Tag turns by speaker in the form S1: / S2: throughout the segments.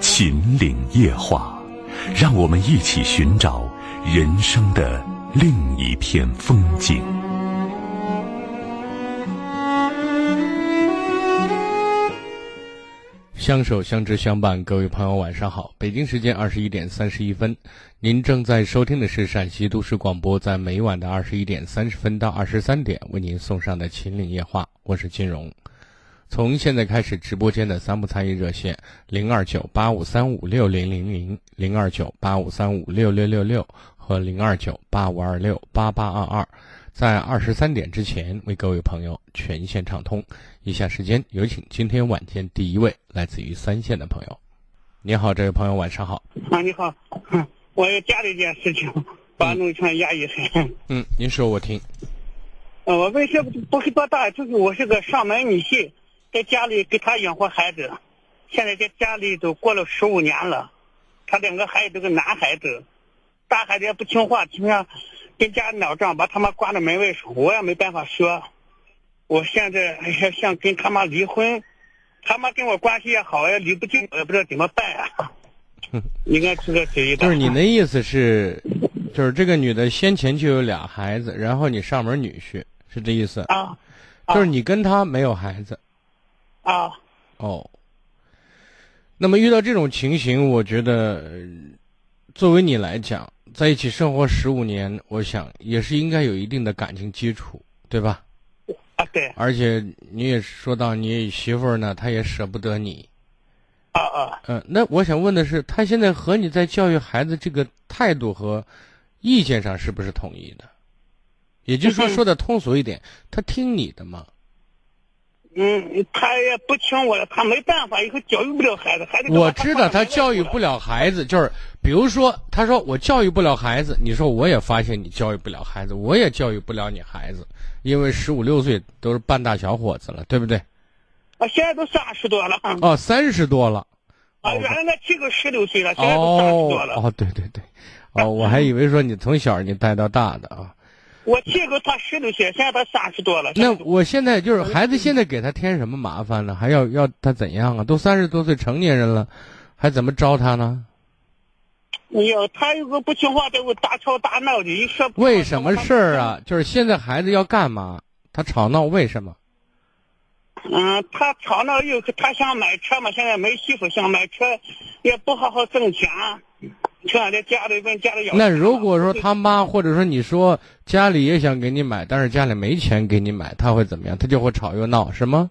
S1: 秦岭夜话，让我们一起寻找人生的另一片风景。
S2: 相守、相知、相伴，各位朋友，晚上好！北京时间二十一点三十一分，您正在收听的是陕西都市广播，在每晚的二十一点三十分到二十三点为您送上的《秦岭夜话》，我是金荣。从现在开始，直播间的三部参与热线零二九八五三五六零零零、零二九八五三五六六六六和零二九八五二六八八二二。在二十三点之前为各位朋友全线畅通。以下时间有请今天晚间第一位来自于三线的朋友。你好，这位朋友，晚上好。
S3: 啊，你好，我有家里一件事情，把农村压抑很。
S2: 嗯，您说，我听。
S3: 呃，我问题不是多大，就是我是个上门女婿，在家里给他养活孩子，现在在家里都过了十五年了，他两个孩子都是男孩子，大孩子也不听话，经常。跟家闹仗，把他妈关在门外，我也没办法说。我现在还想跟他妈离婚，他妈跟我关系也好，也离不近，我也不知道怎么办啊。应该是个主意。
S2: 就是你的意思是，就是这个女的先前就有俩孩子，然后你上门女婿，是这意思？
S3: 啊。
S2: 就是你跟他没有孩子。
S3: 啊。
S2: 哦。那么遇到这种情形，我觉得，作为你来讲。在一起生活十五年，我想也是应该有一定的感情基础，对吧？
S3: 啊，对。
S2: 而且你也说到你媳妇儿呢，她也舍不得你。
S3: 啊啊。
S2: 嗯，那我想问的是，她现在和你在教育孩子这个态度和意见上是不是统一的？也就是说，说的通俗一点，她听你的吗？
S3: 嗯，他也不听我的，他没办法，以后教育不了孩子，孩子。
S2: 我知道他教育不了孩子，就是比如说，他说我教育不了孩子，你说我也发现你教育不了孩子，我也教育不了你孩子，因为十五六岁都是半大小伙子了，对不对？
S3: 啊，现在都三十多了。哦，
S2: 三十多了。
S3: 啊，原来那几个十六岁了，现在都三十多了。哦，
S2: 对对对，哦，我还以为说你从小你带到大的啊。
S3: 我见过他十六岁，现在他三十多了。
S2: 那我现在就是孩子，现在给他添什么麻烦呢？还要要他怎样啊？都三十多岁成年人了，还怎么招他呢？
S3: 哎呦，他有个不听话，在我大吵大闹的，一说。
S2: 为什么事儿啊？就是现在孩子要干嘛？他吵闹为什么？
S3: 嗯，他吵闹又他想买车嘛，现在没媳妇想买车，也不好好挣钱。在家里问家里要。
S2: 那如果说他妈或者说你说家里也想给你买，但是家里没钱给你买，他会怎么样？他就会吵又闹，是吗？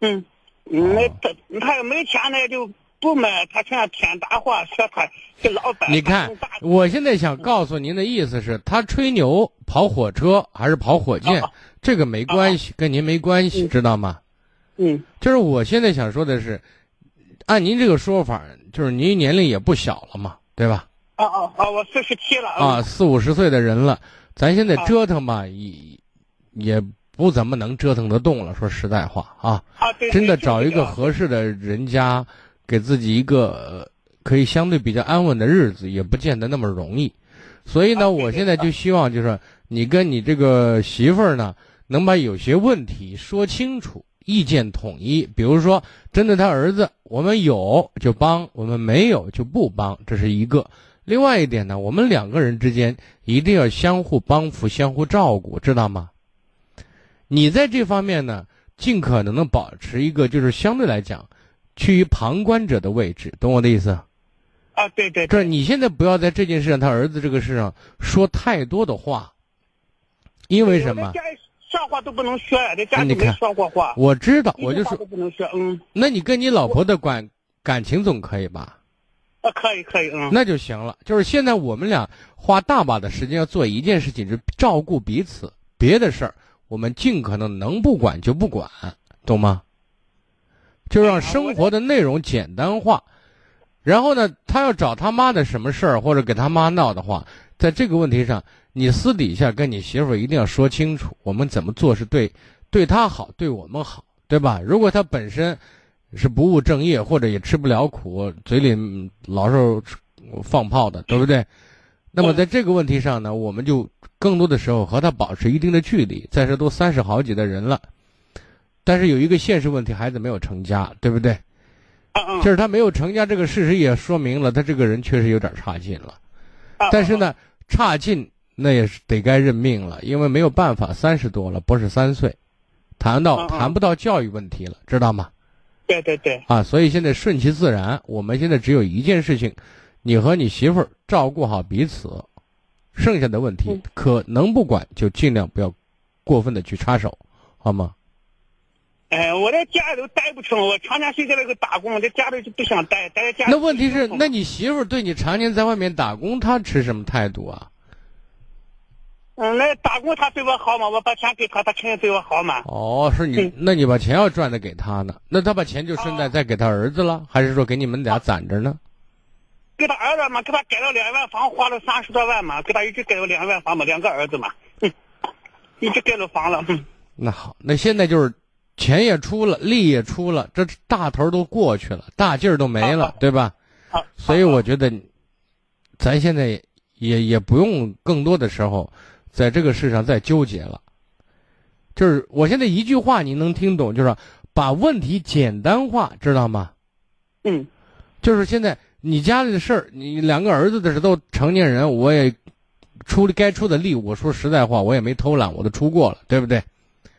S3: 嗯，那他他要没钱呢，就不买。他现在天大话说他是老板。
S2: 你看，我现在想告诉您的意思是，他吹牛跑火车还是跑火箭，这个没关系，跟您没关系，知道吗？
S3: 嗯，
S2: 就是我现在想说的是，按您这个说法，就是您年龄也不小了嘛。对吧？
S3: 啊啊啊！我四十七了啊，
S2: 四五十岁的人了，咱现在折腾吧，也也不怎么能折腾得动了。说实在话啊，
S3: 啊，
S2: 真的找一个合适的人家，给自己一个可以相对比较安稳的日子，也不见得那么容易。所以呢，我现在就希望，就是你跟你这个媳妇儿呢，能把有些问题说清楚。意见统一，比如说针对他儿子，我们有就帮，我们没有就不帮，这是一个。另外一点呢，我们两个人之间一定要相互帮扶、相互照顾，知道吗？你在这方面呢，尽可能的保持一个就是相对来讲，趋于旁观者的位置，懂我的意思？
S3: 啊，对对。
S2: 这你现在不要在这件事上，他儿子这个事上说太多的话，因为什么？
S3: 说话都不能说，在家里没说过话。
S2: 我知道，我就说
S3: 不能说。嗯，
S2: 那你跟你老婆的感感情总可以吧？
S3: 啊，可以可以，嗯，
S2: 那就行了。就是现在我们俩花大把的时间要做一件事情，就是照顾彼此。别的事儿我们尽可能能不管就不管，懂吗？就让生活的内容简单化。然后呢，他要找他妈的什么事儿，或者给他妈闹的话，在这个问题上，你私底下跟你媳妇儿一定要说清楚，我们怎么做是对，对她好，对我们好，对吧？如果她本身是不务正业，或者也吃不了苦，嘴里老是放炮的，对不对？那么在这个问题上呢，我们就更多的时候和他保持一定的距离。再说都三十好几的人了，但是有一个现实问题，孩子没有成家，对不对？就是他没有成家这个事实也说明了他这个人确实有点差劲了，但是呢，差劲那也是得该认命了，因为没有办法，三十多了不是三岁，谈到谈不到教育问题了，知道吗？
S3: 对对对。
S2: 啊，所以现在顺其自然，我们现在只有一件事情，你和你媳妇儿照顾好彼此，剩下的问题可能不管就尽量不要过分的去插手，好吗？
S3: 哎，我在家里头待不成，我常年睡在那个打工，在家里就不想待，待在家。
S2: 那问题是，那你媳妇对你常年在外面打工，她持什么态度啊？
S3: 嗯，那打工她对我好嘛？我把钱给她，她肯定对我好嘛。
S2: 哦，是你，那你把钱要赚的给她呢？那她把钱就顺带再给她儿子了，还是说给你们俩攒着呢？
S3: 给她儿子嘛，给她盖了两万房，花了三十多万嘛，给她一直盖了两万房嘛，两个儿子嘛，嗯，一直盖了房了。嗯，
S2: 那好，那现在就是。钱也出了，力也出了，这大头都过去了，大劲儿都没了，对吧？所以我觉得，咱现在也也不用更多的时候，在这个事上再纠结了。就是我现在一句话你能听懂，就是把问题简单化，知道吗？
S3: 嗯。
S2: 就是现在你家里的事儿，你两个儿子的事都成年人，我也出该出的力，我说实在话，我也没偷懒，我都出过了，对不对？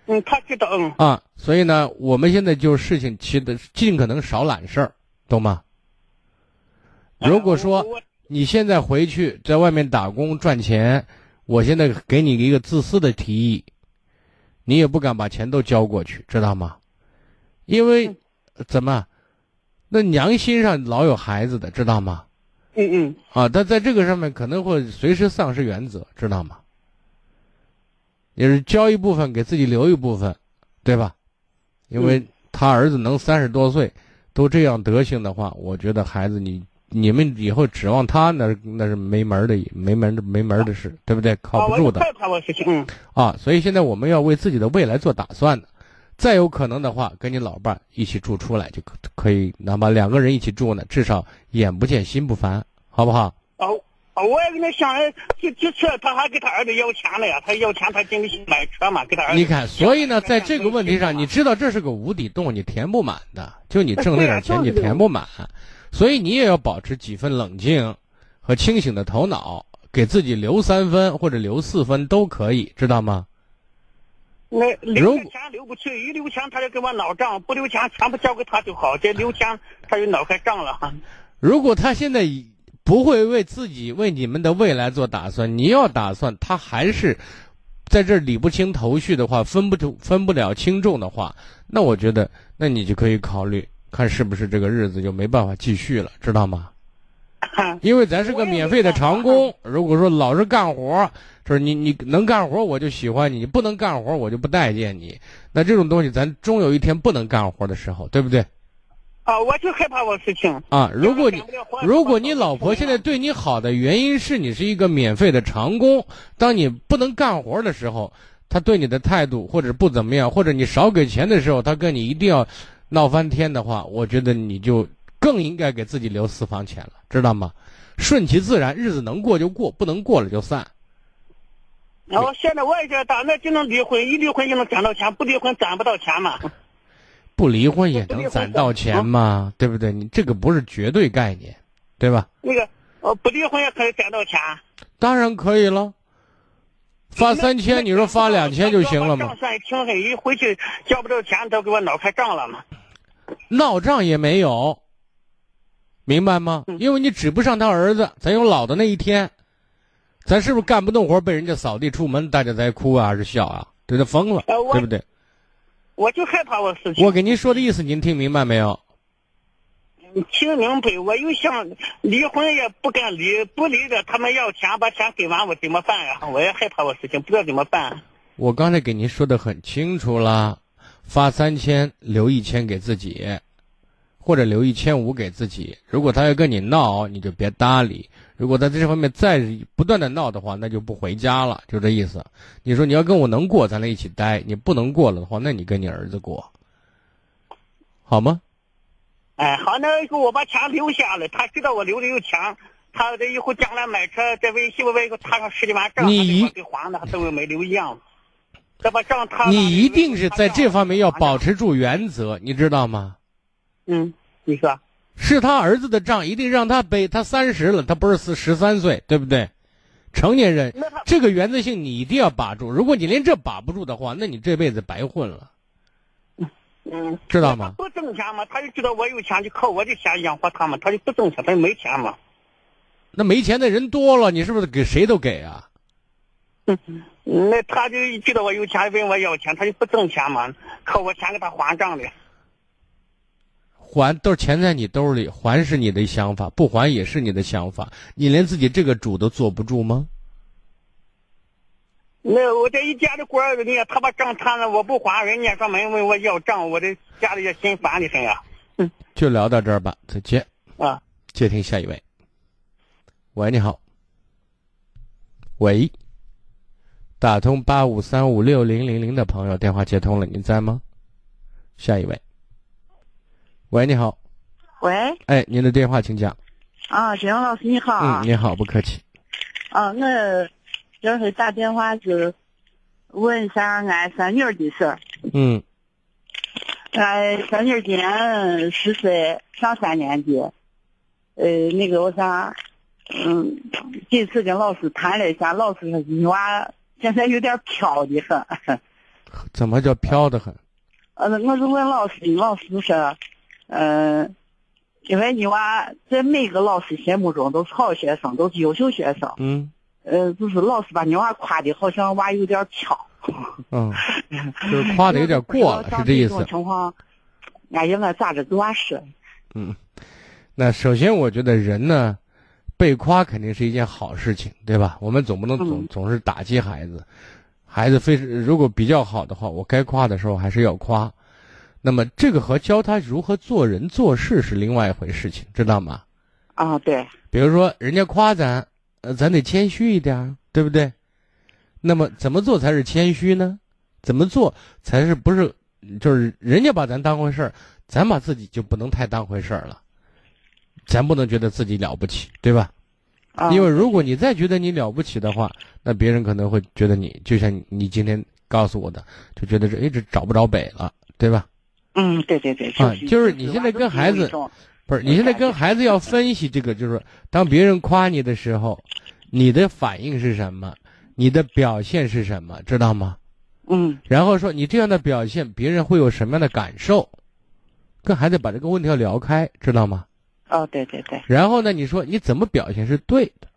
S3: 嗯，他知道，嗯
S2: 啊，所以呢，我们现在就事情其的尽可能少揽事儿，懂吗？如果说你现在回去在外面打工赚钱，我现在给你一个自私的提议，你也不敢把钱都交过去，知道吗？因为怎么，那娘心上老有孩子的，知道吗？
S3: 嗯嗯
S2: 啊，但在这个上面可能会随时丧失原则，知道吗？也是交一部分给自己留一部分，对吧？因为他儿子能三十多岁，都这样德行的话，我觉得孩子你你们以后指望他那那是没门的没门的没门的事，对不对？靠不住的。啊，所以现在我们要为自己的未来做打算的。再有可能的话，跟你老伴儿一起住出来就可可以，哪怕两个人一起住呢，至少眼不见心不烦，好不好？
S3: 哦。我也跟他想，就就车，他还给他儿子要钱了呀。他要钱，他准备买车嘛，给他儿子。
S2: 你看，所以呢，在这个问题上，你知道这是个无底洞，你填不满的。就你挣那点钱，你填不满，所以你也要保持几分冷静和清醒的头脑，给自己留三分或者留四分都可以，知道吗？
S3: 那留钱留不去，一留钱他就给我闹账，不留钱全部交给他就好。这留钱他就脑壳胀了。
S2: 如果他现在不会为自己、为你们的未来做打算。你要打算他还是在这理不清头绪的话，分不出、分不了轻重的话，那我觉得，那你就可以考虑看是不是这个日子就没办法继续了，知道吗？因为咱是个免费的长工，如果说老是干活，就是你你能干活我就喜欢你，你不能干活我就不待见你。那这种东西，咱终有一天不能干活的时候，对不对？
S3: 啊，我就害怕我事情
S2: 啊！如果你如果你老婆现在对你好的原因是你是一个免费的长工，当你不能干活的时候，她对你的态度或者不怎么样，或者你少给钱的时候，她跟你一定要闹翻天的话，我觉得你就更应该给自己留私房钱了，知道吗？顺其自然，日子能过就过，不能过了就散。
S3: 然后现在我也觉得，那就能离婚，一离婚就能攒到钱，不离婚攒不到钱嘛。
S2: 不离婚也能攒到钱吗？对不对？你这个不是绝对概念，对吧？
S3: 那个，呃，不离婚也可以攒到钱。
S2: 当然可以了。发三千，你说发两千就行了嘛？
S3: 账算挺狠，一回去交不着钱，都给我闹开账了嘛。
S2: 闹账也没有，明白吗？因为你指不上他儿子，咱有老的那一天，咱是不是干不动活被人家扫地出门，大家在哭啊还是笑啊？对他疯了，对不对？
S3: 我就害怕我事情。
S2: 我给您说的意思，您听明白没有？
S3: 听明白。我又想离婚，也不敢离，不离的他们要钱，把钱给完，我怎么办呀？我也害怕我事情，不知道怎么办。
S2: 我刚才给您说的很清楚了，发三千，留一千给自己，或者留一千五给自己。如果他要跟你闹，你就别搭理；如果在这方面再不断的闹的话，那就不回家了，就这意思。你说你要跟我能过，咱俩一起待；你不能过了的话，那你跟你儿子过，好吗？
S3: 哎，好，那以后我把钱留下了，他知道我留的有钱，他这以后将来买车，这为媳妇为个踏上十几万账，
S2: 你一
S3: 给还的，都没留一样。这把账他
S2: 你一定是在这方面要保持住原则，你知道吗？
S3: 嗯，你说
S2: 是他儿子的账，一定让他背。他三十了，他不是十十三岁，对不对？成年人这个原则性你一定要把住。如果你连这把不住的话，那你这辈子白混了，
S3: 嗯，
S2: 知道吗？
S3: 不挣钱嘛，他就知道我有钱，就靠我的钱养活他嘛，他就不挣钱，他就没钱嘛。
S2: 那没钱的人多了，你是不是给谁都给啊？
S3: 那他就知道我有钱，问我要钱，他就不挣钱嘛，靠我钱给他还账的。
S2: 还都是钱在你兜里，还是你的想法，不还也是你的想法。你连自己这个主都坐不住吗？
S3: 那我这一家的官儿，人家他把账摊了，我不还，人家专门问我要账，我这家里也心烦的很呀。
S2: 就聊到这儿吧，再见。
S3: 啊，
S2: 接听下一位。喂，你好。喂，打通八五三五六零零零的朋友，电话接通了，您在吗？下一位。喂，你好。
S4: 喂，
S2: 哎，您的电话请讲。
S4: 啊，金阳老师你好啊
S2: 嗯，，你好，不客气。
S4: 啊，我就是打电话是问一下俺三女儿的事儿。
S2: 嗯
S4: 俺三女儿今年十岁，上三年级。呃，那个我想，嗯，这次跟老师谈了一下，老师说你娃现在有点飘的很。
S2: 怎么叫飘的很？
S4: 呃，我是问老师，老师说，嗯、因为你娃在每个老师心目中都是好学生，都是优秀学生。
S2: 嗯
S4: 呃，就是老师把你娃夸的好像娃有点飘，
S2: 嗯，就是夸的有点过了，是这意思
S4: 这种
S2: 思。
S4: 情况，俺应该咋着给娃说？
S2: 嗯，那首先我觉得人呢，被夸肯定是一件好事情，对吧？我们总不能总
S4: 嗯
S2: 总是打击孩子，孩子非是如果比较好的话，我该夸的时候还是要夸。那么这个和教他如何做人做事是另外一回事情，知道吗？
S4: 啊，对，
S2: 比如说人家夸咱，呃，咱得谦虚一点儿，对不对？那么怎么做才是谦虚呢？怎么做才是不是就是人家把咱当回事儿，咱把自己就不能太当回事儿了，咱不能觉得自己了不起，对吧？
S4: 啊，
S2: 因为如果你再觉得你了不起的话，那别人可能会觉得你就像你今天告诉我的，就觉得这哎这找不着北了，对吧？
S4: 嗯，对对对，
S2: 啊就是你现在跟孩子不是，你现在跟孩子要分析这个，就是当别人夸你的时候，你的反应是什么，你的表现是什么，知道吗？
S4: 嗯
S2: 然后说你这样的表现，别人会有什么样的感受？跟孩子把这个问题要聊开，知道吗？
S4: 哦，对对对，
S2: 然后呢，你说你怎么表现是对的，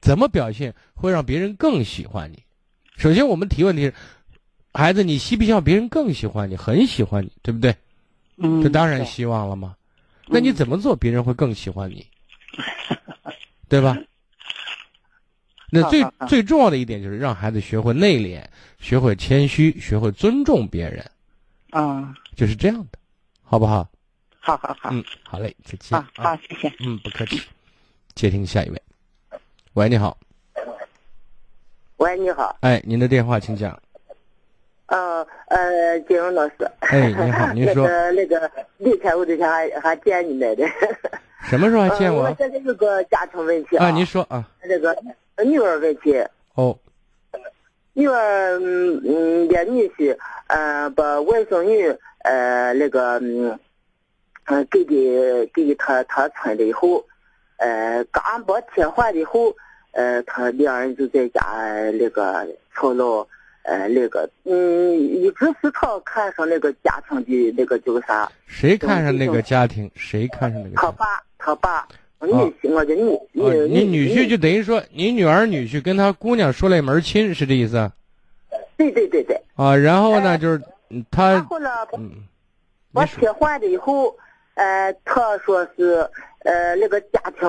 S2: 怎么表现会让别人更喜欢你？首先，我们提问题是，孩子，你希不希望别人更喜欢你，很喜欢你，对不对？
S4: 嗯，
S2: 这当然希望了嘛。那你
S4: 嗯
S2: 怎么做，别人会更喜欢你，对吧？那最最重要的一点就是让孩子学会内敛，学会谦虚，学会尊重别人，
S4: 啊，
S2: 就是这样的，好不好？
S4: 好好好，
S2: 嗯，好嘞，再见
S4: 啊，好，谢谢。
S2: 嗯，不客气。接听下一位。喂，你好，
S5: 喂，你好，
S2: 哎，您的电话请讲。
S5: 呃呃，金荣老师。
S2: 哎你好 您说
S5: 那个那个离开我之前还还见你来的。
S2: 什么时候还见
S5: 呃
S2: 我
S5: 我现在有个家庭问题
S2: 啊？您说啊？
S5: 这个女儿问题，
S2: 哦，
S5: 女儿嗯嗯的女婿呃把外甥女呃那个嗯嗯给的给他他村了以后，呃刚把贴还的后，呃他两人就在家呃那个吵闹。呃，那个，嗯，一直是他看上那个家庭的那个叫个啥？
S2: 谁看上那个家庭？谁看上那个？
S5: 他爸，他爸，女婿，我的女
S2: 哦，你女婿就等于说，你女儿女婿跟他姑娘说了一门亲，是这意思啊？
S5: 对对对对。
S2: 啊，然后呢，
S5: 哎
S2: 就是嗯他，
S5: 然后呢，
S2: 嗯，
S5: 我切换了以后，呃，他说是，呃，那个家庭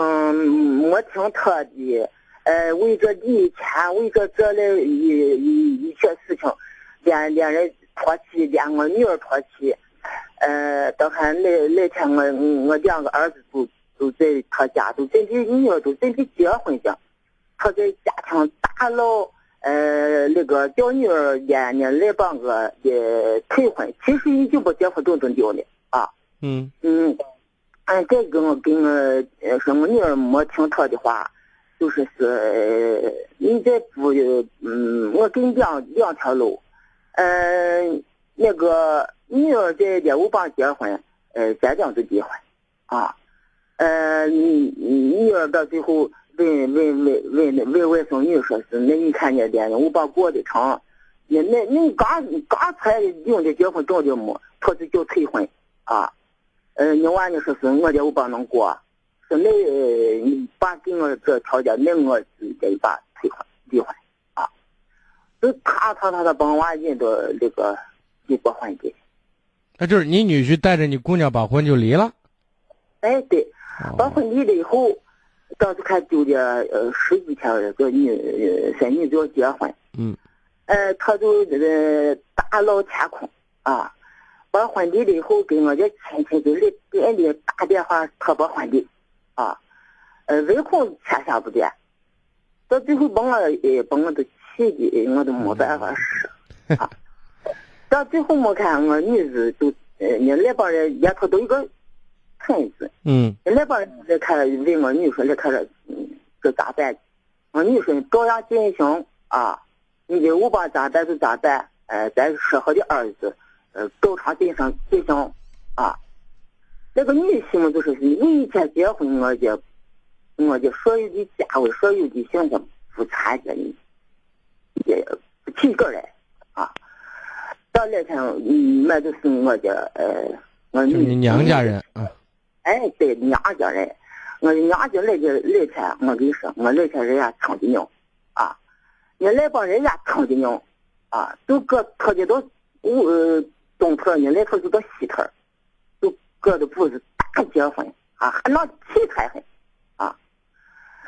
S5: 没听他的，呃，为着礼钱，为这这类一一一些事情，连连人唾弃，连我女儿唾弃，呃，到还那那天我我两个儿子都都在他家，都准备女儿都准备结婚去，他在家庭大闹，呃，那个叫女儿也呢来帮个也退婚，其实已经把结婚证都丢了啊。
S2: 嗯
S5: 嗯，俺再跟我跟我呃说，我女儿没听他的话，就是是你再不嗯，我给你两两条路，呃，那个女儿在业务帮结婚，呃，家长就结婚，啊，呃，你你女儿到最后问问问问问外甥女说是，那你看人家业务帮过的成，那那你刚刚才领的结婚证的么，他就叫退婚，啊。呃，你娃你说是我家我帮能过，说那你爸给我这条件，那我自己把退婚离婚啊。就他他他他帮娃引到那个离过婚的。
S2: 那就是你女婿带着你姑娘把婚就离了。
S5: 哎，对，
S2: 哦
S5: 把婚离了以后，当时看丢了呃十几天，这女三女就要结婚。
S2: 嗯。
S5: 呃，他就呃大闹天空啊。把婚离了以后，给我家亲戚给里给俺的打电话，他把婚离，啊，呃，唯恐天下不乱，到最后把我呃把我都气的，我都没办法说，啊，到最后我看我女子都呃，你那帮人也他都有个村子，
S2: 嗯
S5: 那帮人来看问我女说来看着，嗯，这咋办？我女说照样进行啊，你的五把咋办就咋办，呃，咱说好的儿子。呃，照常进行进行啊。那个女婿嘛就是你一天结婚，我就我就所有的家务、所有的行程不参加，也不提个来啊。到那天，嗯，那就是我的呃，我
S2: 就你娘家人啊。
S5: 哎，对，娘家人，我娘家那个那天，我跟你说，我那天人家称的牛啊，你那帮人家称的牛啊，都搁他家都我。呃东头你，那头就到西头，都搁的不是大结婚啊，还闹气派很啊。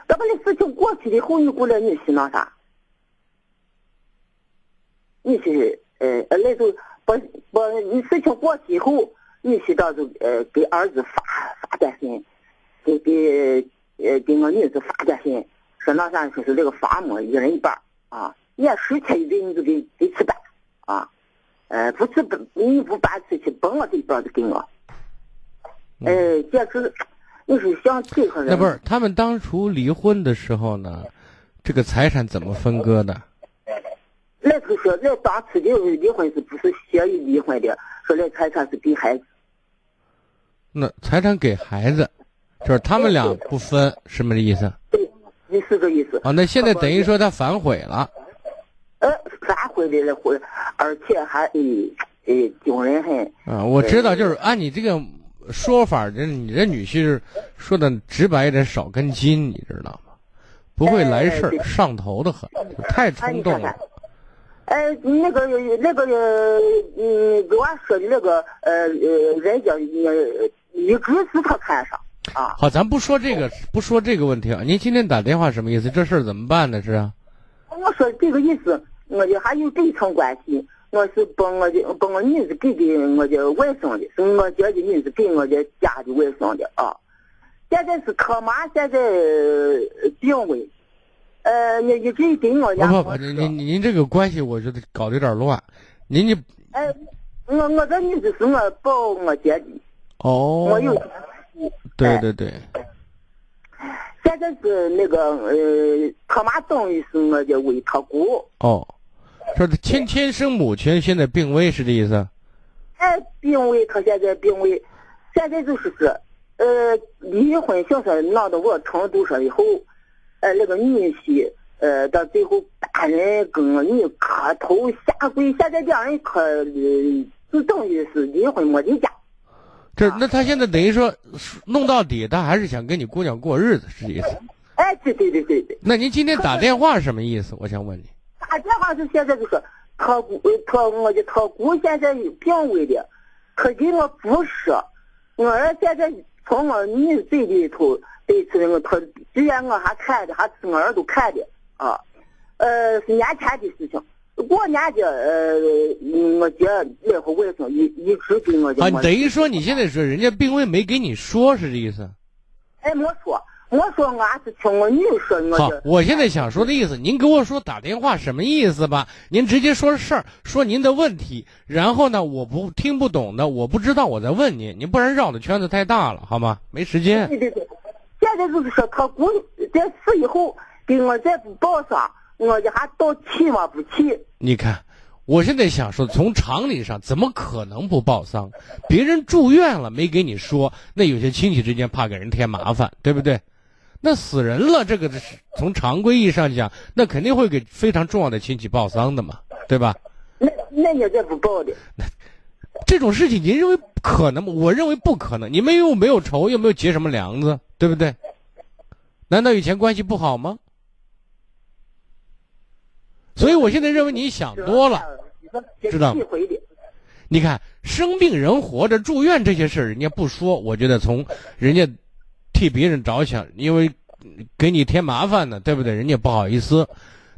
S5: 等把那事情过去以后，你过来你是那啥？你是呃，那就把把你事情过去以后，你是到就呃给儿子发发短信，给给呃给我女子发短信，说那啥说是那个房么一人一半啊，你要十天一顿你就给给吃办啊。呃，不是不，你不搬出去，甭我这边就给我。呃，简直，你是想这个人？
S2: 那不是他们当初离婚的时候呢，这个财产怎么分割的？
S5: 那头说，那当初的离婚是不是协议离婚的？说那财产是给孩子。
S2: 那财产给孩子，就是他们俩不分，什么意思？
S5: 对，你是这意思。
S2: 啊，那现在等于说他反悔了。
S5: 呃，反悔的了，悔，而且还诶诶惊人很。
S2: 啊，我知道，就是按你这个说法，这你这女婿说的直白一点，少根筋，你知道吗？不会来事儿，上头的很，太冲动了。
S5: 哎，那个那个嗯，给我说的那个呃呃，人家一直是他看上啊。
S2: 好，咱不说这个，不说这个问题啊。您今天打电话什么意思？这事儿怎么办呢？是啊。
S5: 我说这个意思。我就还有这一层关系，我是把我的把我女子给给我的外甥的，是我家的女子给我的家的外甥的啊。现在是他妈现在病危，呃，你一直跟我家。
S2: 不不，您您您这个关系，我觉得搞得有点乱。您你
S5: 哎，我我这女子是我抱我姐的。
S2: 哦。
S5: 我有。
S2: 对对对。
S5: 现在是那个呃，他妈等于是我的为他姑。
S2: 哦。说的亲亲生母亲现在病危是这意思？
S5: 哎，病危，他现在病危，现在就是说，呃，离婚形式闹到我程度上以后，呃，那个女婿，呃，到最后大人跟我女磕头下跪，现在两人可就等于是离婚没离家。
S2: 这那他现在等于说弄到底，他还是想跟你姑娘过日子，是这意思？
S5: 哎，对对对对对。
S2: 那您今天打电话什么意思？我想问你。
S5: 打电话是现在就是他姑，他我的他姑现在病危的，他给我不说，我儿现在从我女嘴里头得知我他，虽然我还看的，还是我儿都看的啊，呃是年前的事情，过年的，呃，我姐来回卫生一一直给我就
S2: 啊，等于说你现在说人家病危没给你说是这意思？
S5: 哎没说，我说俺是听我女说，我
S2: 好，我现在想说的意思，您给我说打电话什么意思吧？您直接说事儿，说您的问题，然后呢，我不听不懂的，我不知道，我再问您，您不然绕的圈子太大了，好吗？没时间。
S5: 对对对，现在就是说他姑在死以后给我再不报上，我这还到气吗？不气。
S2: 你看，我现在想说，从常理上，怎么可能不报丧？别人住院了没给你说，那有些亲戚之间怕给人添麻烦，对不对？那死人了，这个是从常规意义上讲，那肯定会给非常重要的亲戚报丧的嘛，对吧？
S5: 那那你再不报的，那
S2: 这种事情您认为可能吗？我认为不可能。你们又没有仇，又没有结什么梁子，对不对？难道以前关系不好吗？所以我现在认为你想多了。知道
S5: 吗。
S2: 你看，生病人活着住院这些事儿，人家不说，我觉得从人家替别人着想，因为给你添麻烦呢，对不对？人家不好意思，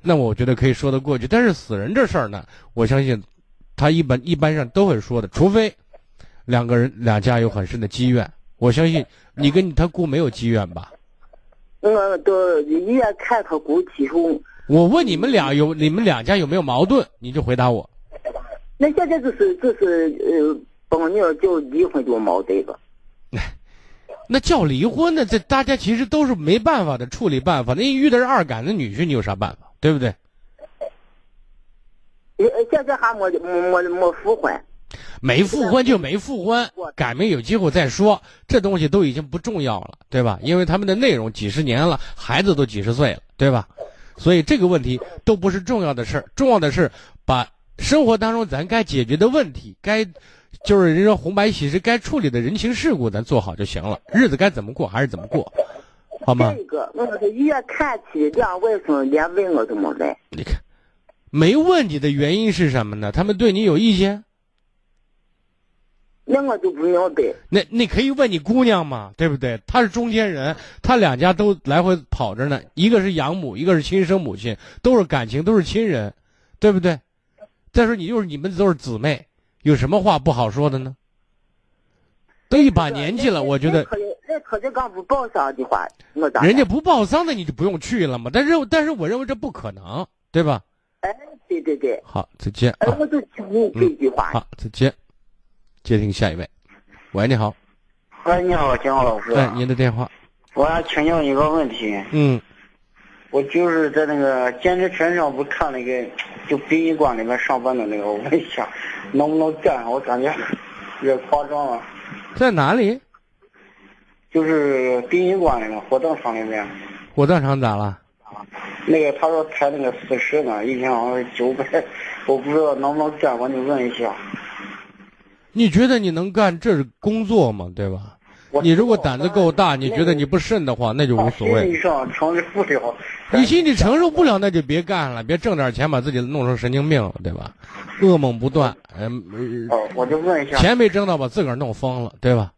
S2: 那我觉得可以说得过去。但是死人这事儿呢，我相信他一般一般上都会说的，除非两个人两家有很深的积怨。我相信你跟他姑没有积怨吧？
S5: 我到医院看他姑体后，
S2: 我问你们俩有你们两家有没有矛盾，你就回答我。
S5: 那现在就是就是呃，帮娘就离婚就矛盾了。
S2: 那叫离婚呢？这大家其实都是没办法的处理办法。那你遇的是二杆子女婿，你有啥办法？对不对？
S5: 呃，现在还没没没没复婚。
S2: 没复婚就没复婚，改名有机会再说，这东西都已经不重要了，对吧？因为他们的内容几十年了，孩子都几十岁了，对吧？所以这个问题都不是重要的事儿，重要的是把生活当中咱该解决的问题，该就是人说红白喜事该处理的人情世故，咱做好就行了。日子该怎么过还是怎么过，好吗
S5: 再？一个，我在医院看起两外甥连问我怎么来，
S2: 你看，没问你的原因是什么呢？他们对你有意见？
S5: 那我就不明白。
S2: 那你可以问你姑娘嘛，对不对？她是中间人，她两家都来回跑着呢，一个是养母，一个是亲生母亲，都是感情，都是亲人，对不对？再说你就是你们都是姊妹，有什么话不好说的呢？都一把年纪了，我觉得
S5: 那可刚不报丧的话，我咋？
S2: 人家不报丧的你就不用去了嘛。但是但是我认为这不可能，对吧？
S5: 哎，对对对，
S2: 好，再见
S5: 哎，
S2: 啊，
S5: 我就听你这句话。
S2: 好，再见。接听下一位，喂，你好，
S6: 喂，你好，金浩老师。
S2: 哎，您的电话，
S6: 我想请教一个问题，
S2: 嗯，
S6: 我就是在那个兼职群上不看那个就殡仪馆里面上班的那个，我问一下，能不能干上？我感觉有点夸张了。
S2: 在哪里？
S6: 就是殡仪馆里面，火葬场里面，
S2: 火葬场咋了？
S6: 那个他说抬那个四十呢，一天好像是九百，我不知道能不能干，我就问一下。
S2: 你觉得你能干，这是工作嘛，对吧？
S6: 我
S2: 你如果胆子够大，你觉得你不慎的话，那就无所谓。
S6: 心理上承受不了。
S2: 你心里承受不了，那就别干了，别挣点钱把自己弄成神经病了，对吧？噩梦不断，嗯、
S6: 哦，我就问一下。
S2: 钱没挣到，把自个儿弄疯了，对吧？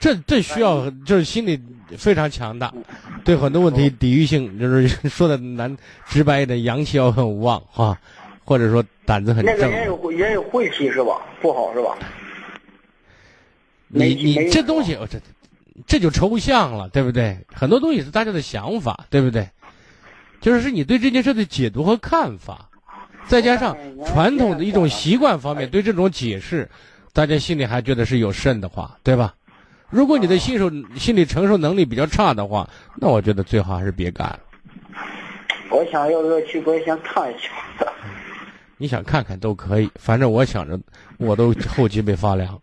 S2: 这这需要就是心理非常强大，对很多问题抵御性，就是 说的难直白一点，阳气要很旺哈，或者说胆子很
S6: 那个
S2: 正。
S6: 也有也有晦气是吧？不好是吧？
S2: 你你这东西，哦这这就抽象了，对不对？很多东西是大家的想法，对不对？就是是你对这件事的解读和看法，再加上传统的一种习惯方面对这种解释，大家心里还觉得是有甚的话，对吧？如果你的心受心理承受能力比较差的话，那我觉得最好还是别干了。
S6: 我想要不要去，我也想看一下。
S2: 你想看看都可以，反正我想着我都后脊背发凉。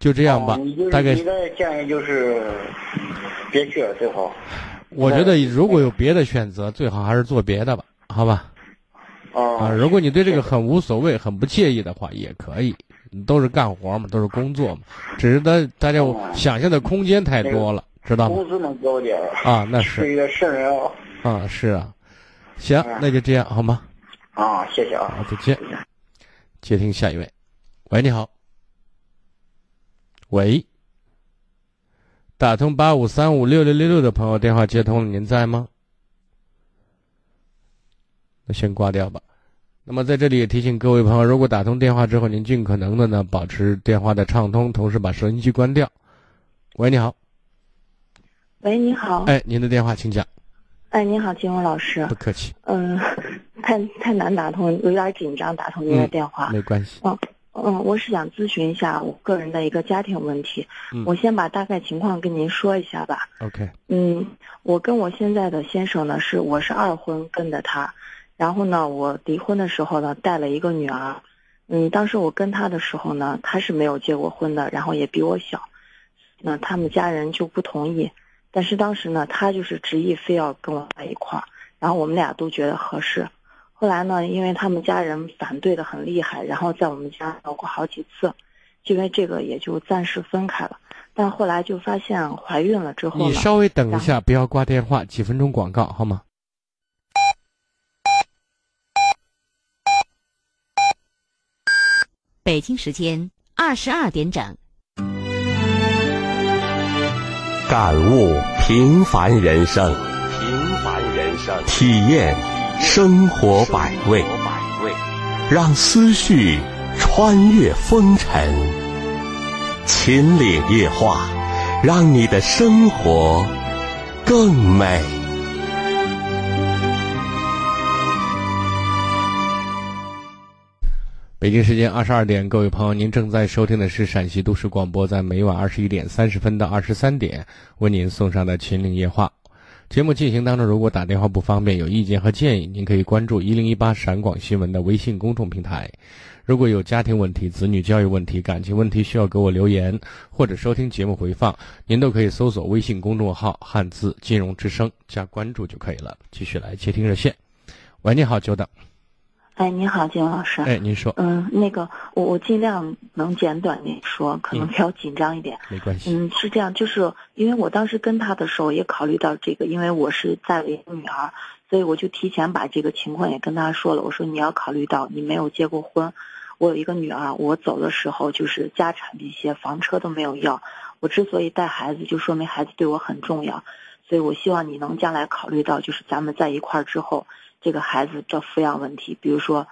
S2: 就这样吧大概
S6: 你的建议就是别去了最好。
S2: 我觉得如果有别的选择，最好还是做别的吧，好吧？
S6: 哦
S2: 啊，如果你对这个很无所谓、很不介意的话，也可以，都是干活嘛，都是工作嘛，只是大大家想象的空间太多了，知道吗？
S6: 工资能高点儿
S2: 啊，那是
S6: 是一个圣人啊。
S2: 啊，是啊，行，那就这样好吗？
S6: 啊，谢谢啊。
S2: 好，再见。接听下一位，喂，你好。喂，打通八五三五六六六六的朋友电话接通了，您在吗？那先挂掉吧。那么在这里也提醒各位朋友，如果打通电话之后，您尽可能的呢保持电话的畅通，同时把收音机关掉。喂，你好。
S7: 喂，你好。
S2: 哎，您的电话请讲。
S7: 哎，你好，金文老师。
S2: 不客气。
S7: 嗯，太太难打通，有点紧张，打通您的电话。
S2: 没关系。
S7: 嗯嗯，我是想咨询一下我个人的一个家庭问题。
S2: 嗯。
S7: 我先把大概情况跟您说一下吧。
S2: OK。
S7: 嗯，我跟我现在的先生呢是我是二婚跟的他，然后呢我离婚的时候呢带了一个女儿。嗯，当时我跟他的时候呢，他是没有结过婚的，然后也比我小，那他们家人就不同意。但是当时呢，他就是执意非要跟我在一块儿，然后我们俩都觉得合适。后来呢，因为他们家人反对的很厉害，然后在我们家闹过好几次，因为这个也就暂时分开了。但后来就发现怀孕了之后
S2: 你稍微等一下，不要挂电话，几分钟广告好吗？
S8: 北京时间二十二点整。
S9: 感悟平凡人生，平凡人生，体验生活百味，让思绪穿越风尘，秦岭夜话，让你的生活更美。
S2: 北京时间二十二点，各位朋友，您正在收听的是陕西都市广播，在每晚二十一点三十分到二十三点为您送上的《秦岭夜话》节目进行当中，如果打电话不方便，有意见和建议，您可以关注一零一八陕广新闻的微信公众平台。如果有家庭问题、子女教育问题、感情问题需要给我留言，或者收听节目回放，您都可以搜索微信公众号“汉字金融之声”加关注就可以了。继续来接听热线。喂，你好，久等。
S7: 哎，你好，金老师。
S2: 哎，您说。
S7: 嗯，那个，我我尽量能简短点说，可能比较紧张一点。
S2: 没关系。
S7: 嗯，是这样，就是因为我当时跟他的时候也考虑到这个，因为我是在了一个女儿，所以我就提前把这个情况也跟他说了。我说你要考虑到你没有结过婚，我有一个女儿，我走的时候就是家产这些房车都没有要。我之所以带孩子，就说明孩子对我很重要，所以我希望你能将来考虑到，就是咱们在一块儿之后。这个孩子的抚养问题，比如说，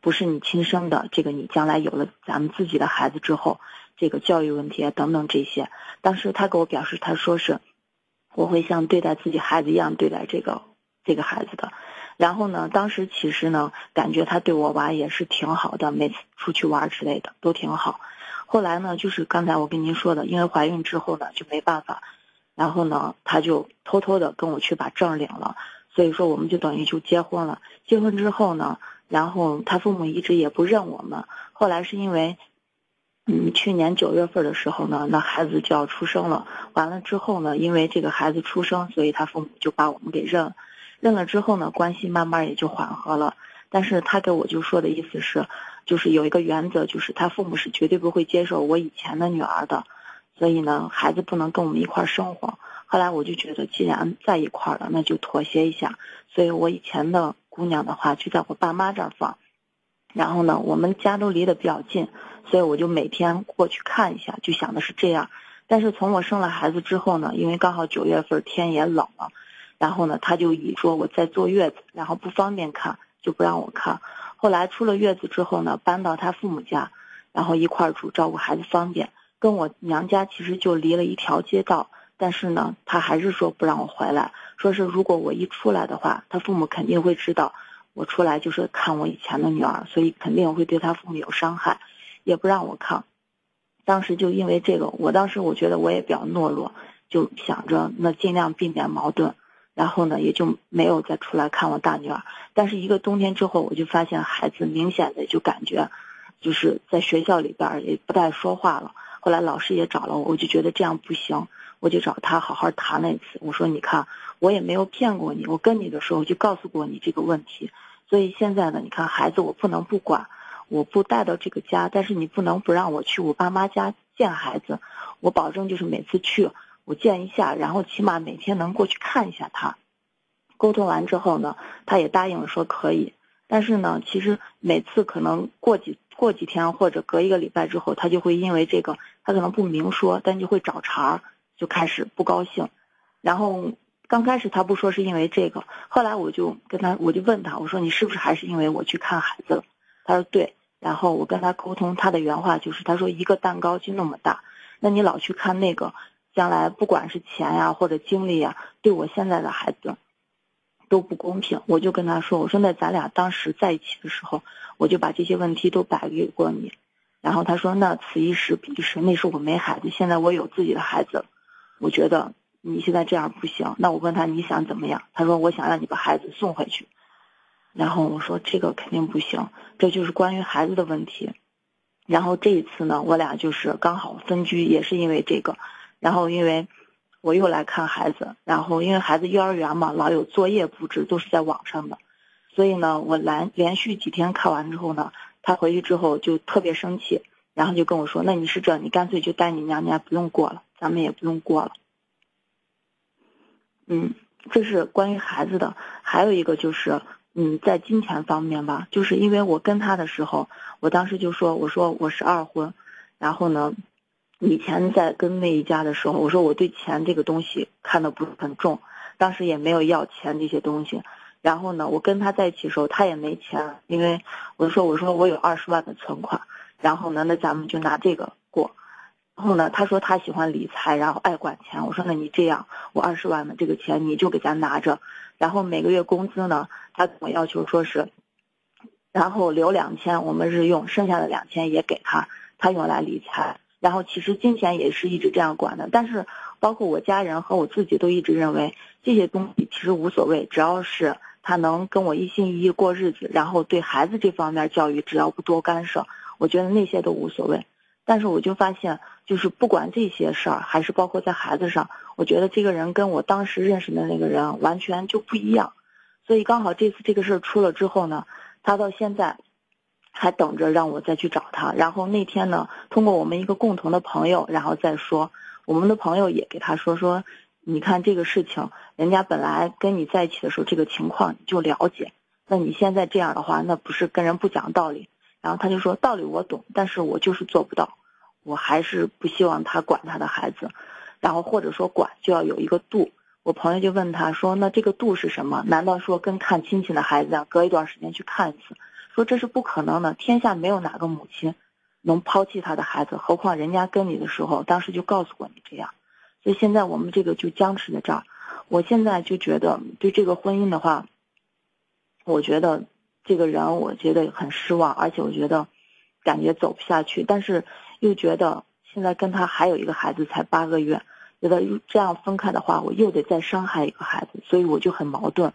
S7: 不是你亲生的，这个你将来有了咱们自己的孩子之后，这个教育问题啊等等这些，当时他给我表示，他说是，我会像对待自己孩子一样对待这个这个孩子的。然后呢，当时其实呢，感觉他对我娃也是挺好的，每次出去玩之类的都挺好。后来呢，就是刚才我跟您说的，因为怀孕之后呢就没办法，然后呢，他就偷偷的跟我去把证领了。所以说，我们就等于就结婚了。结婚之后呢，然后他父母一直也不认我们。后来是因为，嗯，去年九月份的时候呢，那孩子就要出生了。完了之后呢，因为这个孩子出生，所以他父母就把我们给认。认了之后呢，关系慢慢也就缓和了。但是他给我就说的意思是，就是有一个原则，就是他父母是绝对不会接受我以前的女儿的。所以呢，孩子不能跟我们一块生活。后来我就觉得，既然在一块儿了，那就妥协一下。所以我以前的姑娘的话，就在我爸妈这儿放。然后呢，我们家都离得比较近，所以我就每天过去看一下，就想的是这样。但是从我生了孩子之后呢，因为刚好九月份天也冷了，然后呢，他就以说我在坐月子，然后不方便看，就不让我看。后来出了月子之后呢，搬到他父母家，然后一块儿住，照顾孩子方便。跟我娘家其实就离了一条街道。但是呢，他还是说不让我回来，说是如果我一出来的话，他父母肯定会知道我出来就是看我以前的女儿，所以肯定会对他父母有伤害，也不让我看。当时就因为这个，我当时我觉得我也比较懦弱，就想着那尽量避免矛盾，然后呢也就没有再出来看我大女儿。但是一个冬天之后，我就发现孩子明显的就感觉就是在学校里边也不太说话了。后来老师也找了我，我就觉得这样不行。我就找他好好谈了一次，我说：“你看，我也没有骗过你，我跟你的时候就告诉过你这个问题，所以现在呢，你看孩子我不能不管，我不带到这个家，但是你不能不让我去我爸妈家见孩子，我保证就是每次去我见一下，然后起码每天能过去看一下他。”沟通完之后呢，他也答应了说可以，但是呢，其实每次可能过几过几天或者隔一个礼拜之后，他就会因为这个，他可能不明说，但就会找茬儿。就开始不高兴，然后刚开始他不说是因为这个，后来我就跟他，我就问他，我说你是不是还是因为我去看孩子了？他说对。然后我跟他沟通，他的原话就是，他说一个蛋糕就那么大，那你老去看那个，将来不管是钱呀或者精力呀，对我现在的孩子都不公平。我就跟他说，我说那咱俩当时在一起的时候，我就把这些问题都摆给过你。然后他说，那此一时彼一时，那时候我没孩子，现在我有自己的孩子，我觉得你现在这样不行。那我问他你想怎么样？他说我想让你把孩子送回去。然后我说这个肯定不行，这就是关于孩子的问题。然后这一次呢，我俩就是刚好分居，也是因为这个。然后因为我又来看孩子，然后因为孩子幼儿园嘛，老有作业布置，都是在网上的，所以呢，我来连续几天看完之后呢，他回去之后就特别生气，然后就跟我说：“那你是这，你干脆就带你娘家不用过了，咱们也不用过了。”嗯，这是关于孩子的，还有一个就是。嗯，在金钱方面吧，就是因为我跟他的时候，我当时就说，我说我是二婚，然后呢，以前在跟那一家的时候，我说我对钱这个东西看的不是很重，当时也没有要钱这些东西，然后呢，我跟他在一起的时候，他也没钱，因为我说我说我有二十万的存款，然后呢，那咱们就拿这个过，然后呢，他说他喜欢理财，然后爱管钱，我说那你这样，我二十万的这个钱你就给咱拿着。然后每个月工资呢，他跟我要求说是，然后留两千我们日用，剩下的两千也给他，他用来理财。然后其实金钱也是一直这样管的，但是包括我家人和我自己都一直认为这些东西其实无所谓，只要是他能跟我一心一意过日子，然后对孩子这方面教育只要不多干涉，我觉得那些都无所谓。但是我就发现，就是不管这些事儿，还是包括在孩子上，我觉得这个人跟我当时认识的那个人完全就不一样。所以刚好这次这个事儿出了之后呢，他到现在还等着让我再去找他。然后那天呢，通过我们一个共同的朋友，然后再说，我们的朋友也给他说说，你看这个事情，人家本来跟你在一起的时候这个情况你就了解，那你现在这样的话，那不是跟人不讲道理。然后他就说道理我懂，但是我就是做不到，我还是不希望他管他的孩子，然后或者说管就要有一个度。我朋友就问他说：“那这个度是什么？难道说跟看亲戚的孩子一样，隔一段时间去看一次？说这是不可能的，天下没有哪个母亲能抛弃他的孩子，何况人家跟你的时候，当时就告诉过你这样。所以现在我们这个就僵持在这儿。我现在就觉得对这个婚姻的话，我觉得。”这个人我觉得很失望，而且我觉得感觉走不下去，但是又觉得现在跟他还有一个孩子才八个月，觉得这样分开的话，我又得再伤害一个孩子，所以我就很矛盾。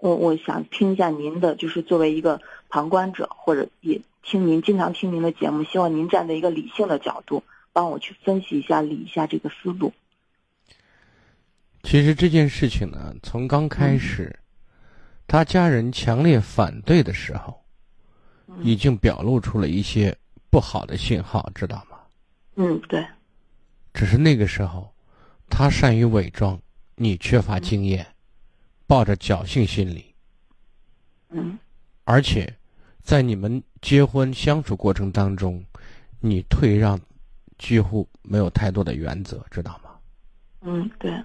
S7: 我我想听一下您的，就是作为一个旁观者，或者也听您经常听您的节目，希望您站在一个理性的角度，帮我去分析一下、理一下这个思路。
S2: 其实这件事情呢，从刚开始。他家人强烈反对的时候，已经表露出了一些不好的信号，知道吗？
S7: 嗯，对。
S2: 只是那个时候，他善于伪装，你缺乏经验，抱着侥幸心理。
S7: 嗯。
S2: 而且，在你们结婚相处过程当中，你退让几乎没有太多的原则，知道吗？
S7: 嗯，对。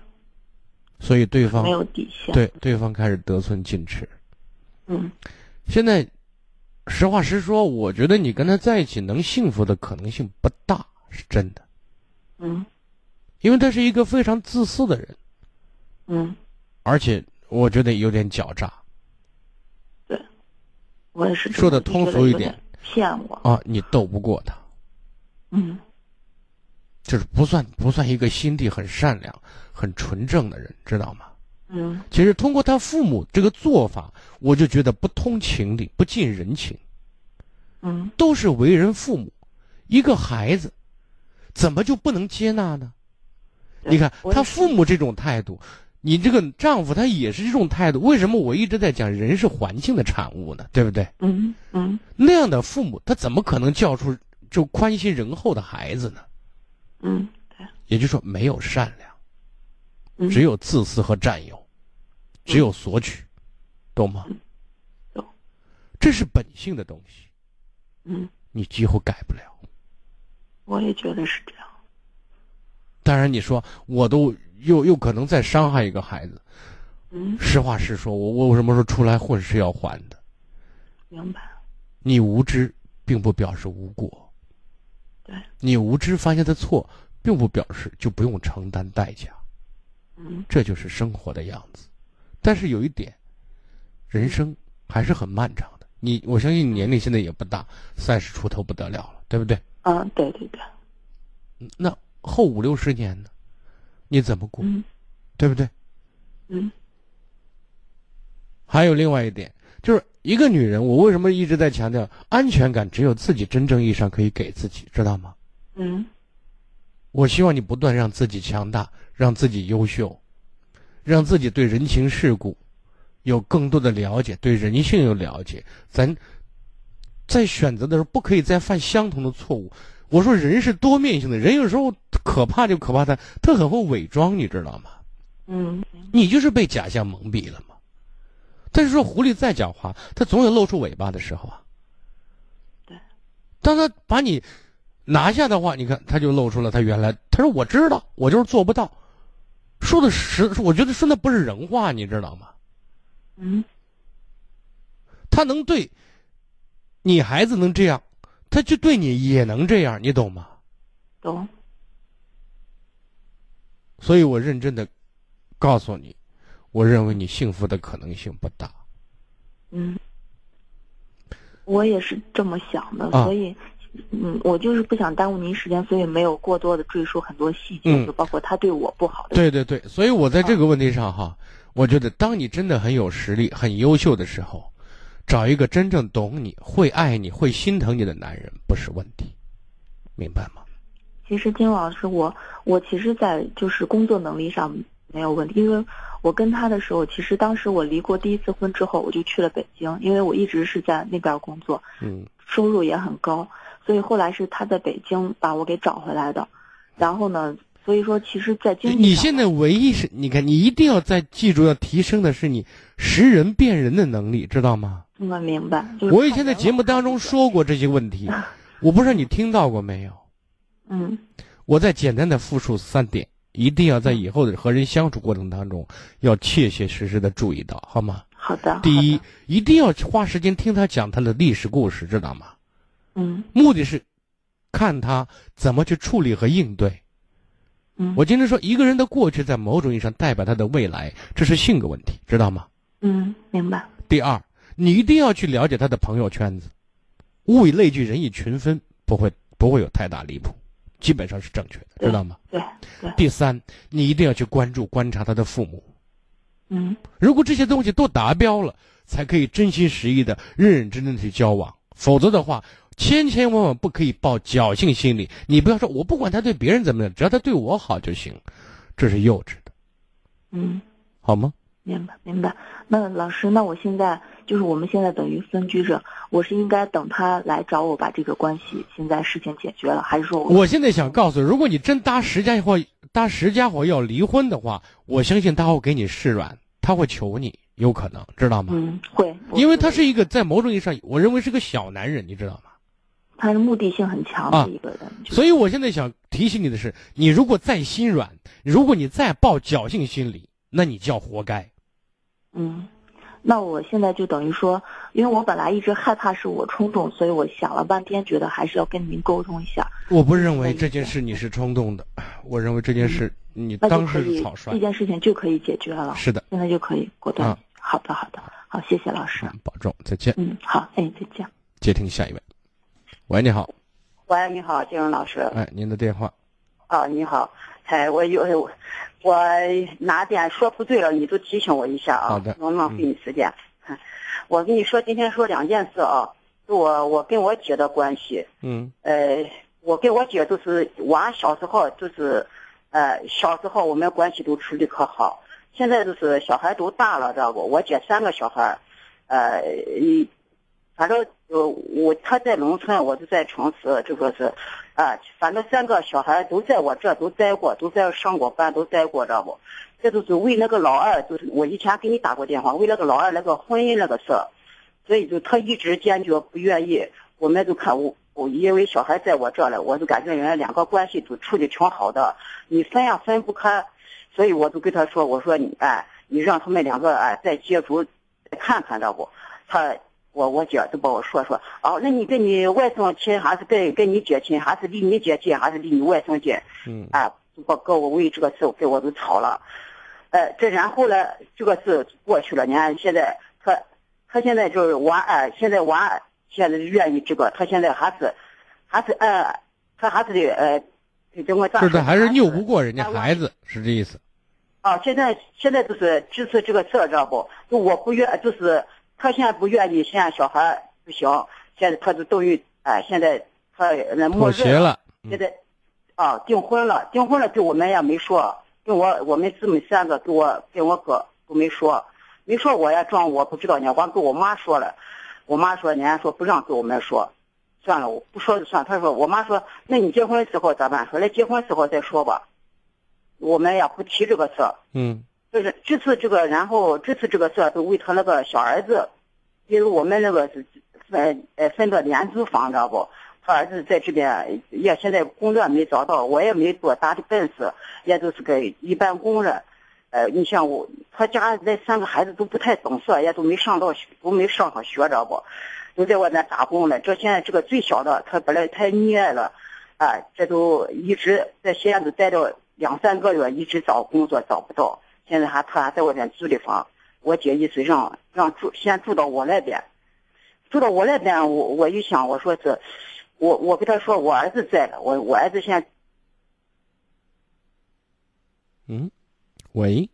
S2: 所以对方
S7: 没有底线，
S2: 对对方开始得寸进尺。
S7: 嗯，
S2: 现在实话实说，我觉得你跟他在一起能幸福的可能性不大，是真的。
S7: 嗯，
S2: 因为他是一个非常自私的人。
S7: 嗯，
S2: 而且我觉得有点狡诈。
S7: 对，我也是
S2: 说的通俗一点，
S7: 骗我
S2: 啊！你斗不过他。
S7: 嗯。
S2: 就是不算不算一个心地很善良、很纯正的人，知道吗？
S7: 嗯。
S2: 其实通过他父母这个做法，我就觉得不通情理、不近人情。
S7: 嗯。
S2: 都是为人父母，一个孩子，怎么就不能接纳呢？你看他父母这种态度，你这个丈夫他也是这种态度。为什么我一直在讲人是环境的产物呢？对不对？
S7: 嗯嗯。
S2: 那样的父母，他怎么可能教出就宽心仁厚的孩子呢？
S7: 嗯，对，
S2: 也就是说没有善
S7: 良，
S2: 只有自私和占有，只有索取，懂吗？
S7: 懂，
S2: 这是本性的东西，
S7: 嗯，
S2: 你几乎改不了。
S7: 我也觉得是这样。
S2: 当然，你说我都又又可能再伤害一个孩子。
S7: 嗯，
S2: 实话实说，我我为什么时候出来混是要还的？
S7: 明白。
S2: 你无知并不表示无过。
S7: 对。
S2: 你无知发现的错，并不表示就不用承担代价。
S7: 嗯。
S2: 这就是生活的样子。但是有一点，人生还是很漫长的。你我相信你年龄现在也不大，三十出头不得了了，对不对？
S7: 嗯，对对对。
S2: 那后五六十年呢？你怎么过？
S7: 嗯。
S2: 对不对？
S7: 嗯。
S2: 还有另外一点，就是一个女人，我为什么一直在强调安全感，只有自己真正意义上可以给自己，知道吗？
S7: 嗯。
S2: 我希望你不断让自己强大，让自己优秀，让自己对人情世故有更多的了解，对人性有了解。咱在选择的时候，不可以再犯相同的错误。我说人是多面性的，人有时候可怕就可怕在他很会伪装，你知道吗？
S7: 嗯。
S2: 你就是被假象蒙蔽了吗？但是说狐狸再狡猾，它总有露出尾巴的时候啊。
S7: 对。
S2: 当他把你拿下的话，你看他就露出了他原来。他说：“我知道，我就是做不到。”说的实，我觉得说那不是人话，你知道吗？
S7: 嗯。
S2: 他能对你孩子能这样，他就对你也能这样，你懂吗？
S7: 懂。
S2: 所以我认真的告诉你。我认为你幸福的可能性不大。
S7: 嗯，我也是这么想的，所以，嗯，我就是不想耽误您时间，所以没有过多的赘述很多细节，就包括他对我不好的。
S2: 对对对，所以我在这个问题上哈，我觉得当你真的很有实力、很优秀的时候，找一个真正懂你、会爱你、会心疼你的男人不是问题，明白吗？
S7: 其实金老师，我我其实，在就是工作能力上没有问题，因为。我跟他的时候，其实当时我离过第一次婚之后，我就去了北京，因为我一直是在那边工作，
S2: 嗯，
S7: 收入也很高，所以后来是他在北京把我给找回来的。然后呢，所以说其实，在经济
S2: 你现在唯一是，你看，你一定要在记住，要提升的是你识人辨人的能力，知道吗？
S7: 我明白。
S2: 我以前在节目当中说过这些问题，我不知道你听到过没有？
S7: 嗯，
S2: 我再简单的复述三点。一定要在以后的和人相处过程当中，要切切实实的注意到，好吗？
S7: 好的。
S2: 第一，一定要花时间听他讲他的历史故事，知道吗？
S7: 嗯。
S2: 目的是看他怎么去处理和应对。
S7: 嗯。
S2: 我经常说，一个人的过去在某种意义上代表他的未来，这是性格问题，知道吗？
S7: 嗯，明白。
S2: 第二，你一定要去了解他的朋友圈子，物以类聚，人以群分，不会不会有太大离谱。基本上是正确的，知道吗？
S7: 对对。
S2: 第三，你一定要去关注、观察他的父母。
S7: 嗯。
S2: 如果这些东西都达标了，才可以真心实意的、认认真真的去交往。否则的话，千千万万不可以抱侥幸心理。你不要说，我不管他对别人怎么样，只要他对我好就行，这是幼稚的。
S7: 嗯。
S2: 好吗？
S7: 明白明白。那老师，那我现在就是我们现在等于分居着，我是应该等他来找我把这个关系现在事情解决了，还是说我？
S2: 我现在想告诉，如果你真搭十家伙搭十家伙要离婚的话，我相信他会给你示软，他会求你，有可能知道吗？
S7: 嗯，会。
S2: 因为他是一个在某种意义上，我认为是个小男人，你知道吗？
S7: 他是目的性很强的一个人。
S2: 所以我现在想提醒你的是，你如果再心软，如果你再抱侥幸心理，那你就要活该。
S7: 嗯，那我现在就等于说，因为我本来一直害怕是我冲动，所以我想了半天，觉得还是要跟您沟通一下。
S2: 我不认为这件事你是冲动的，我认为这件事你当时是草率。
S7: 这件事情就可以解决了。
S2: 是的，
S7: 现在就可以果断。好的，好的，好，谢谢老师。
S2: 保重，再见。
S7: 嗯，好，哎，再见。
S2: 接听下一位，喂，你好。
S10: 喂，你好，金荣老师。
S2: 哎，您的电话。
S10: 哦，你好，哎，我有。我哪点说不对了，你都提醒我一下啊！
S2: 好的，
S10: 能浪费你时间。我跟你说，今天说两件事啊，就我我跟我姐的关系。
S2: 嗯。
S10: 呃，我跟我姐就是，娃小时候就是，呃，小时候我们关系都处理可好。现在就是小孩都大了，知道不？我姐三个小孩，呃，反正呃我他在农村，我就在城市，这个是。啊，反正三个小孩都在我这都待过，都在上过班，都待过，知道不？这都是为那个老二，就是我以前给你打过电话，为那个老二那个婚姻那个事，所以就他一直坚决不愿意。我们都看我，我因为小孩在我这了，我就感觉人家两个关系都处的挺好的。你分呀分不开，所以我就跟他说，我说你哎，你让他们两个哎再接触，再看看，知道不？他我我姐都帮我说说，哦，那你跟你外甥亲还是跟跟你姐亲，还是离你姐近，还是离你外甥近？
S2: 嗯，
S10: 啊，就把跟我为这个事跟我都吵了。呃，这然后呢，这个事过去了，你看现在他他现在就是我哎，现在我现在愿意这个，他现在还是还是呃，他还是得呃，跟我
S2: 就是还是拗不过人家孩子，是这意思。
S10: 啊，现在现在就是支持这个事儿，知道不？就我不愿，就是他现在不愿意，现在小孩不行，现在他就等于哎，现在他那默
S2: 认了，
S10: 现在啊订婚了，订婚了，对我们也没说。跟我我们姊妹三个，跟我跟我哥都没说，没说我也装我不知道呢。光跟我妈说了，我妈说人家说不让跟我们说，算了，我不说就算。他说我妈说，那你结婚时候咋办？说来结婚时候再说吧，我们也不提这个事儿。
S2: 嗯，
S10: 就是这次这个，然后这次这个事儿都为他那个小儿子，因为我们那个是分呃分的廉租房，知道不？他儿子在这边也现在工作没找到，我也没多大的本事，也都是个一般工人。呃，你像我，他家那三个孩子都不太懂事，也都没上到都没上上学，知道不？都在外面打工了。这现在这个最小的，他本来太溺爱了，啊，这都一直在西安都待了两三个月，一直找工作找不到。现在还他还在外面租的房，我姐意思让让住先住到我那边，住到我那边，我我一想，我说是。我我跟他说，我儿子在了，我我儿子现在，
S2: 嗯，喂，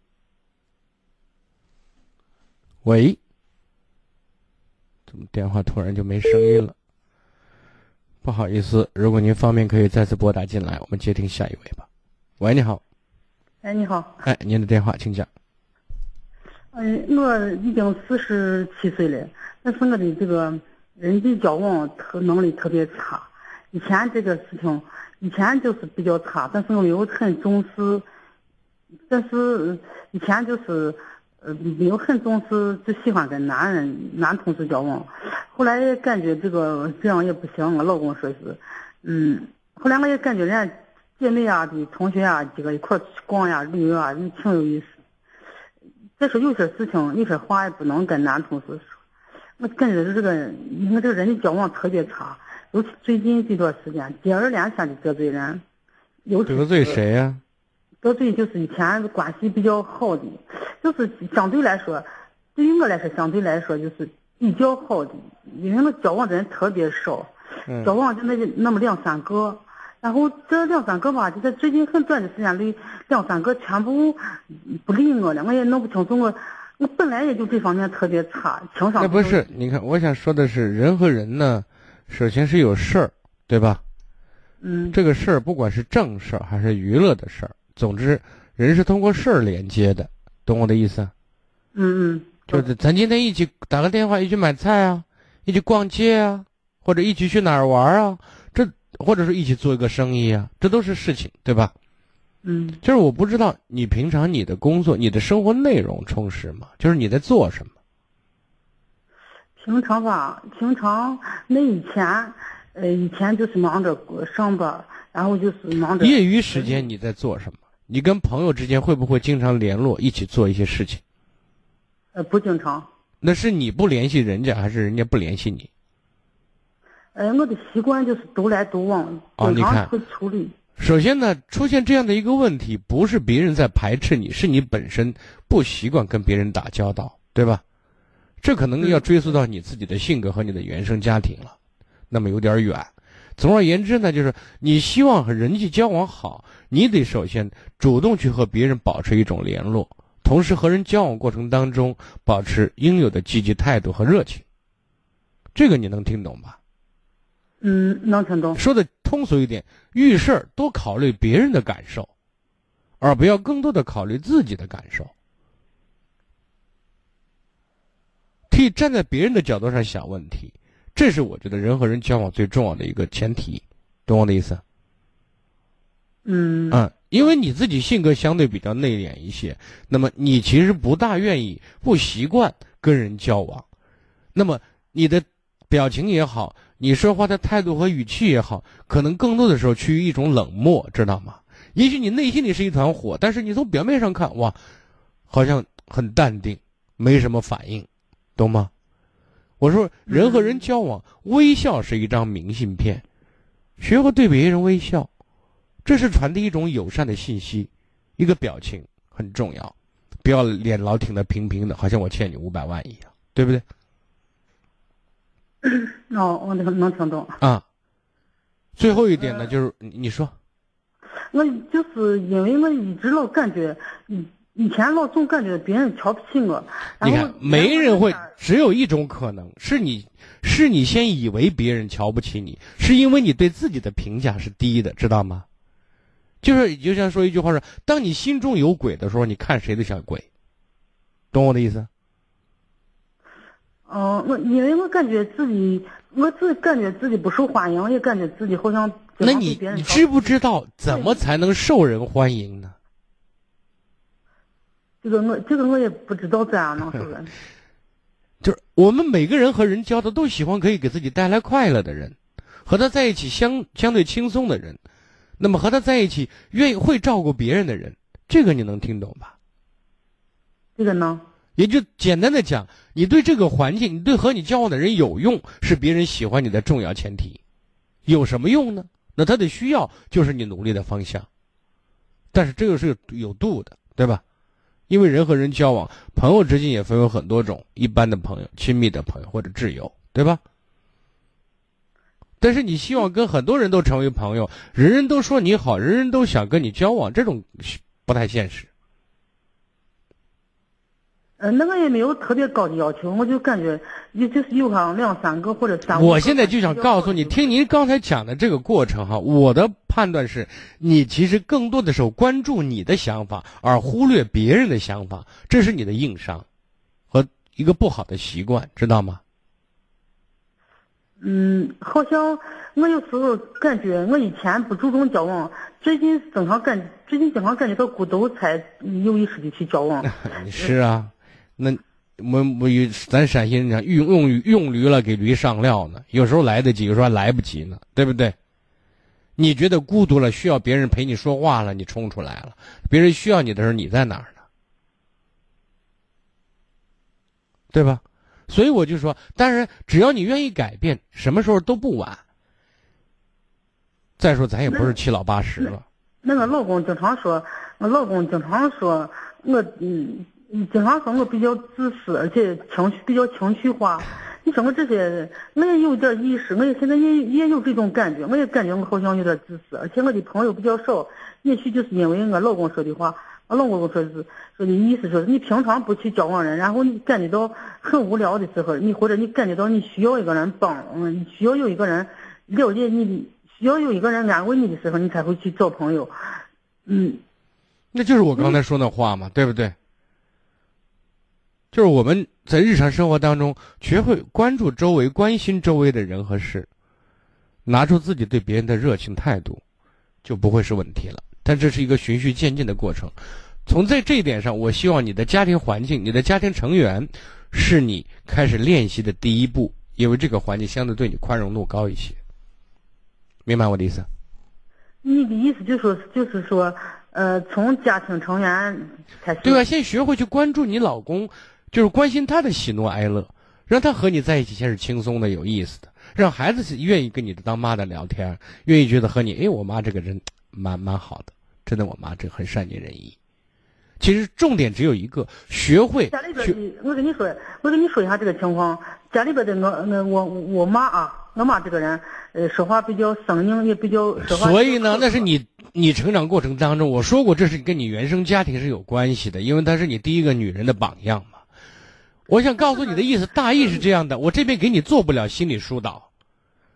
S2: 喂，怎么电话突然就没声音了？不好意思，如果您方便，可以再次拨打进来，我们接听下一位吧。喂，你好。
S11: 哎，你好。
S2: 哎，您的电话，请讲。
S11: 嗯，我已经四十七岁了，但是我的这个。人际交往特能力特别差，以前这个事情，以前就是比较差，但是我有很重视，但是以前就是呃没有很重视，就喜欢跟男人男同事交往。后来也感觉这个这样也不行，我老公说是，嗯，后来我也感觉人家姐妹啊的同学啊几个一块去逛呀旅游啊，也挺有意思。再说有些事情有些话也不能跟男同事说。我感觉这个，我这个人的交往特别差，尤其最近这段时间，接二连三的得罪人，尤其
S2: 得罪谁呀？
S11: 得罪就是以前关系比较好的，就是相对来说，对于我来说，相对来说就是比较好的，因为我交往的人特别少，交往就那那么两三个，然后这两三个吧，就在最近很短的时间里，两三个全部不理我了，我也弄不清楚我。我本来也就这方面特别差，情商。
S2: 那不是，你看，我想说的是，人和人呢，首先是有事儿，对吧？
S11: 嗯。
S2: 这个事儿，不管是正事儿还是娱乐的事儿，总之，人是通过事儿连接的，懂我的意思？
S11: 嗯嗯。
S2: 就是咱今天一起打个电话，一起买菜啊，一起逛街啊，或者一起去哪儿玩啊，这或者是一起做一个生意啊，这都是事情，对吧？
S11: 嗯，
S2: 就是我不知道你平常你的工作、你的生活内容充实吗？就是你在做什么？
S11: 平常吧，平常那以前，呃，以前就是忙着上班，然后就是忙着。
S2: 业余时间你在做什么？你跟朋友之间会不会经常联络，一起做一些事情？
S11: 呃，不经常。
S2: 那是你不联系人家，还是人家不联系你？
S11: 呃，我的习惯就是独来独往，经常会处理。
S2: 首先呢，出现这样的一个问题，不是别人在排斥你，是你本身不习惯跟别人打交道，对吧？这可能要追溯到你自己的性格和你的原生家庭了，那么有点远。总而言之呢，就是你希望和人际交往好，你得首先主动去和别人保持一种联络，同时和人交往过程当中保持应有的积极态度和热情。这个你能听懂吧？
S11: 嗯，能听懂。
S2: 说的通俗一点，遇事儿多考虑别人的感受，而不要更多的考虑自己的感受。替站在别人的角度上想问题，这是我觉得人和人交往最重要的一个前提，懂我的意思？
S11: 嗯。
S2: 嗯，因为你自己性格相对比较内敛一些，那么你其实不大愿意、不习惯跟人交往，那么你的表情也好。你说话的态度和语气也好，可能更多的时候趋于一种冷漠，知道吗？也许你内心里是一团火，但是你从表面上看，哇，好像很淡定，没什么反应，懂吗？我说，人和人交往，微笑是一张明信片，学会对别人微笑，这是传递一种友善的信息，一个表情很重要，不要脸老挺的平平的，好像我欠你五百万一样，对不对？
S11: 哦，我能能听懂。
S2: 啊，最后一点呢，就是你你说，
S11: 我就是因为我一直老感觉，以以前老总感觉别人瞧不起我。
S2: 你看，没人会，只有一种可能，是你是你先以为别人瞧不起你，是因为你对自己的评价是低的，知道吗？就是就像说一句话说，当你心中有鬼的时候，你看谁都像鬼，懂我的意思？
S11: 嗯，我因为我感觉自己，我自感觉自己不受欢迎，也感觉自己好像。
S2: 那你你知不知道怎么才能受人欢迎呢？
S11: 这个我这个我也不知道咋样能说。
S2: 就是我们每个人和人交的都喜欢可以给自己带来快乐的人，和他在一起相相对轻松的人，那么和他在一起愿意会照顾别人的人，这个你能听懂吧？
S11: 这个呢？
S2: 也就简单的讲，你对这个环境，你对和你交往的人有用，是别人喜欢你的重要前提。有什么用呢？那他的需要就是你努力的方向。但是这个是有度的，对吧？因为人和人交往，朋友之间也分为很多种，一般的朋友、亲密的朋友或者挚友，对吧？但是你希望跟很多人都成为朋友，人人都说你好，人人都想跟你交往，这种不太现实。
S11: 嗯，那个也没有特别高的要求，我就感觉也就是有上两三个或者三。
S2: 我现在就想告诉你，听您刚才讲的这个过程哈，我的判断是，你其实更多的时候关注你的想法，而忽略别人的想法，这是你的硬伤，和一个不好的习惯，知道吗？
S11: 嗯，好像我有时候感觉我以前不注重交往，最近经常感最近经常感觉到孤独，才有意识的去交往。
S2: 是啊。那我我有咱陕西人讲用用用驴了给驴上料呢，有时候来得及，有时候还来不及呢，对不对？你觉得孤独了，需要别人陪你说话了，你冲出来了；别人需要你的时候，你在哪儿呢？对吧？所以我就说，当然，只要你愿意改变，什么时候都不晚。再说，咱也不是七老八十了。
S11: 那个老公经常说，我老公经常说我嗯。你经常说我比较自私，而且情绪比较情绪化。你说我这些，我也有点意识，我也现在也也有这种感觉，我也感觉我好像有点自私，而且我的朋友比较少。也许就是因为我老公说的话，我老公说是说的意思说，你平常不去交往人，然后你感觉到很无聊的时候，你或者你感觉到你需要一个人帮，嗯，需要有一个人了解你的，需要有一个人安慰你的时候，你才会去找朋友。嗯，
S2: 那就是我刚才说那话嘛，对不对？就是我们在日常生活当中学会关注周围、关心周围的人和事，拿出自己对别人的热情态度，就不会是问题了。但这是一个循序渐进的过程。从在这一点上，我希望你的家庭环境、你的家庭成员，是你开始练习的第一步，因为这个环境相对对你宽容度高一些。明白我的意思？
S11: 你的意思就是说，就是说，呃，从家庭成员开始。
S2: 对啊，先学会去关注你老公。就是关心他的喜怒哀乐，让他和你在一起先是轻松的、有意思的，让孩子是愿意跟你的当妈的聊天，愿意觉得和你，哎，我妈这个人蛮蛮好的，真的，我妈这很善解人意。其实重点只有一个，学会。
S11: 家里边的，我跟你说，我跟你说一下这个情况。家里边的我，我我我妈啊，我妈这个人，呃，说话比较生硬，也比较说话。
S2: 所以呢，那是你你成长过程当中，我说过，这是跟你原生家庭是有关系的，因为她是你第一个女人的榜样嘛。我想告诉你的意思，大意是这样的。我这边给你做不了心理疏导，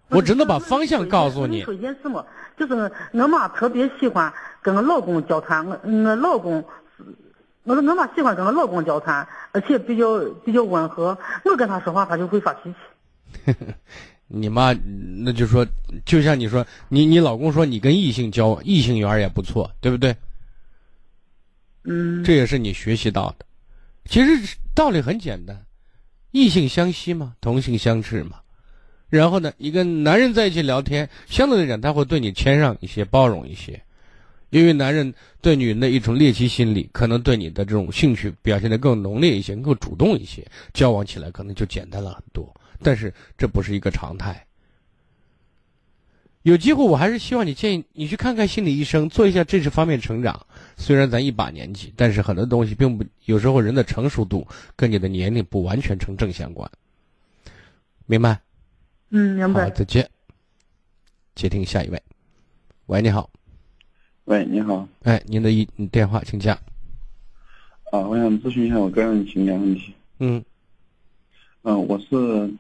S2: 我只能把方向告诉你。
S11: 说一件事嘛，就是我妈特别喜欢跟我老公交谈，我我老公，我说我妈喜欢跟我老公交谈，而且比较比较温和。我跟他说话，他就会发脾气。
S2: 你妈，那就说，就像你说，你你老公说你跟异性交异性缘也不错，对不对？
S11: 嗯。
S2: 这也是你学习到的。其实道理很简单，异性相吸嘛，同性相斥嘛。然后呢，一个男人在一起聊天，相对来讲他会对你谦让一些，包容一些。因为男人对女人的一种猎奇心理，可能对你的这种兴趣表现得更浓烈一些，更主动一些，交往起来可能就简单了很多。但是这不是一个常态。有机会，我还是希望你建议你去看看心理医生，做一下这些方面成长。虽然咱一把年纪，但是很多东西并不，有时候人的成熟度跟你的年龄不完全成正相关。明白？
S11: 嗯，明白。
S2: 好，再见。接听下一位。喂，你好。
S12: 喂，你好。
S2: 哎，您的一电话，请讲。
S12: 啊，我想咨询一下我个人情感问题。
S2: 嗯。
S12: 嗯，我是。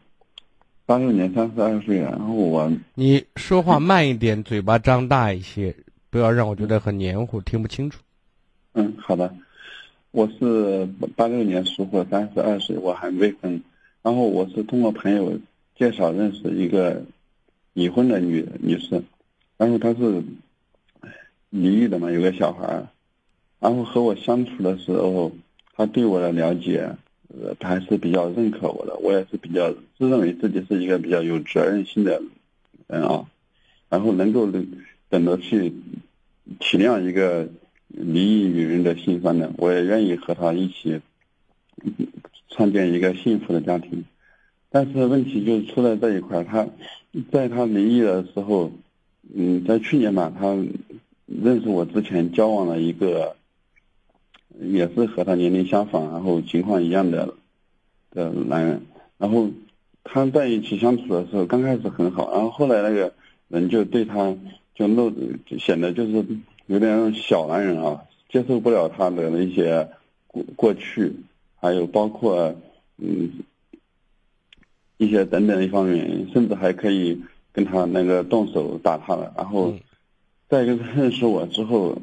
S12: 八六年三十二岁，然后我
S2: 你说话慢一点，嘴巴张大一些，不要让我觉得很黏糊，听不清楚。
S12: 嗯，好的。我是八六年属虎，三十二岁，我还未婚。然后我是通过朋友介绍认识一个已婚的女女士，然后她是离异的嘛，有个小孩儿。然后和我相处的时候，她对我的了解。呃，他还是比较认可我的，我也是比较自认为自己是一个比较有责任心的人啊，然后能够等着去体谅一个离异女人的心酸的，我也愿意和她一起创建一个幸福的家庭。但是问题就出在这一块，他在他离异的时候，嗯，在去年吧，他认识我之前交往了一个。也是和他年龄相仿，然后情况一样的的男人，然后他在一起相处的时候，刚开始很好，然后后来那个人就对他就露显得就是有点小男人啊，接受不了他的那些过过去，还有包括嗯一些等等一方面，甚至还可以跟他那个动手打他了，然后再一个认识我之后。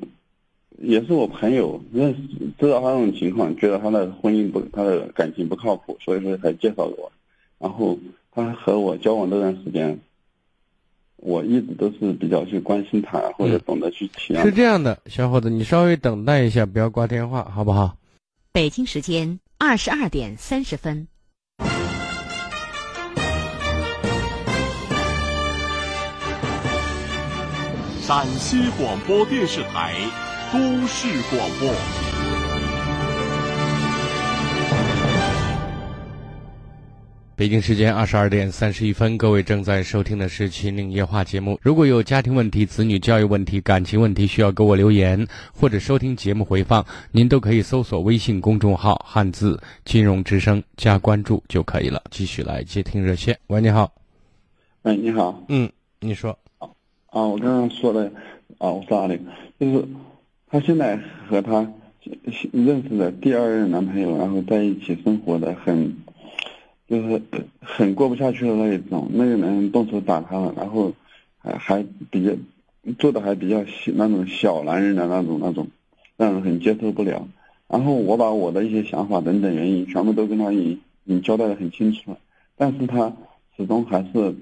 S12: 也是我朋友认识知道他这种情况，觉得他的婚姻不，他的感情不靠谱，所以说才介绍给我。然后他和我交往这段时间，我一直都是比较去关心他，或者懂得去体谅。
S2: 是这样的，小伙子，你稍微等待一下，不要挂电话，好不好？
S8: 北京时间二十二点三十分。
S9: 陕西广播电视台。都市广播。
S2: 北京时间二十二点三十一分，各位正在收听的是《秦岭夜话》节目。如果有家庭问题、子女教育问题、感情问题，需要给我留言或者收听节目回放，您都可以搜索微信公众号“汉字金融之声”加关注就可以了。继续来接听热线。喂，你好。
S12: 喂，你好。
S2: 嗯，你说。
S12: 啊，我刚刚说的啊，我是阿玲，就是。她现在和她认识的第二任男朋友，然后在一起生活的很，就是很过不下去的那一种。那个男人动手打她了，然后还还比较做的还比较小那种小男人的那种那种，让人很接受不了。然后我把我的一些想法等等原因全部都跟他已已交代的很清楚了，但是他始终还是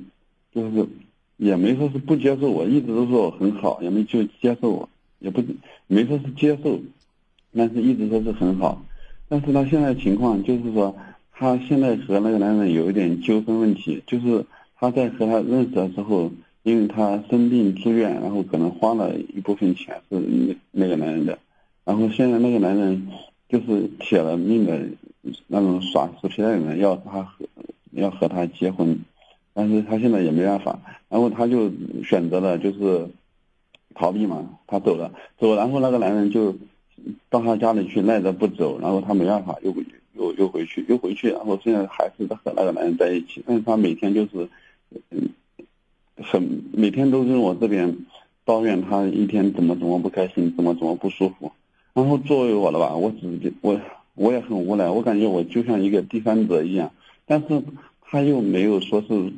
S12: 就是也没说是不接受我，一直都说我很好，也没就接受我。也不没说是接受，但是一直说是很好。但是他现在情况就是说，她现在和那个男人有一点纠纷问题，就是她在和他认识的时候，因为她生病住院，然后可能花了一部分钱是那那个男人的，然后现在那个男人就是铁了命的那种耍死皮赖脸要她和要和他结婚，但是她现在也没办法，然后她就选择了就是。逃避嘛，他走了，走，然后那个男人就到他家里去赖着不走，然后他没办法，又又又回去，又回去，然后现在还是和那个男人在一起，但是他每天就是，嗯，很每天都跟我这边抱怨他一天怎么怎么不开心，怎么怎么不舒服，然后作为我的吧，我只我我也很无奈，我感觉我就像一个第三者一样，但是他又没有说是，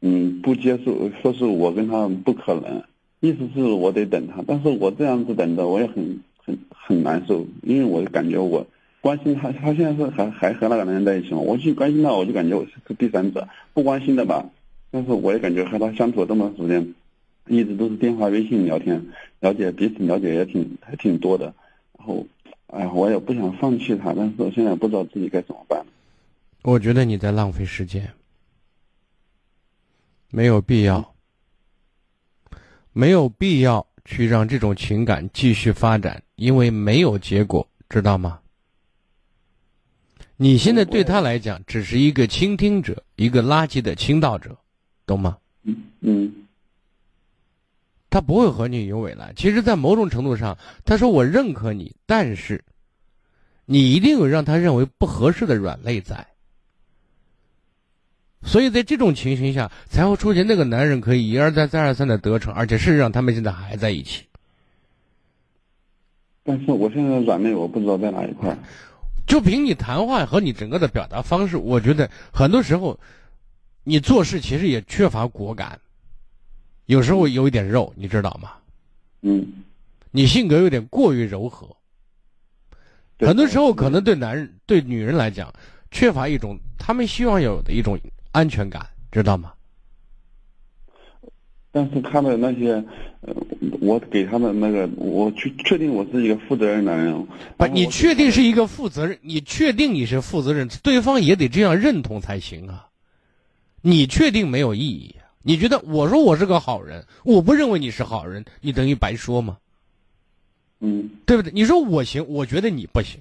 S12: 嗯，不接受，说是我跟他不可能。意思是我得等他，但是我这样子等着我也很很很难受，因为我感觉我关心他，他现在是还还和那个男人在一起嘛，我去关心他，我就感觉我是第三者，不关心的吧。但是我也感觉和他相处这么长时间，一直都是电话、微信聊天，了解彼此了解也挺还挺多的。然后，哎呀，我也不想放弃他，但是我现在不知道自己该怎么办。
S2: 我觉得你在浪费时间，没有必要。没有必要去让这种情感继续发展，因为没有结果，知道吗？你现在对他来讲只是一个倾听者，一个垃圾的倾倒者，懂吗？
S12: 嗯嗯。
S2: 他不会和你有未来。其实，在某种程度上，他说我认可你，但是，你一定有让他认为不合适的软肋在。所以在这种情形下，才会出现那个男人可以一而再、再而三的得逞，而且事实上他们现在还在一起。
S12: 但是我现在软肋，我不知道在哪一块。
S2: 就凭你谈话和你整个的表达方式，我觉得很多时候，你做事其实也缺乏果敢，有时候有一点肉，你知道吗？
S12: 嗯。
S2: 你性格有点过于柔和。很多时候，可能对男人、对女人来讲，缺乏一种他们希望有的一种。安全感，知道吗？
S12: 但是他的那些，呃，我给他们那个，我去确定我是一个负责任男人。
S2: 不，你确定是一个负责任？你确定你是负责任？对方也得这样认同才行啊！你确定没有意义？你觉得我说我是个好人，我不认为你是好人，你等于白说吗？
S12: 嗯，
S2: 对不对？你说我行，我觉得你不行。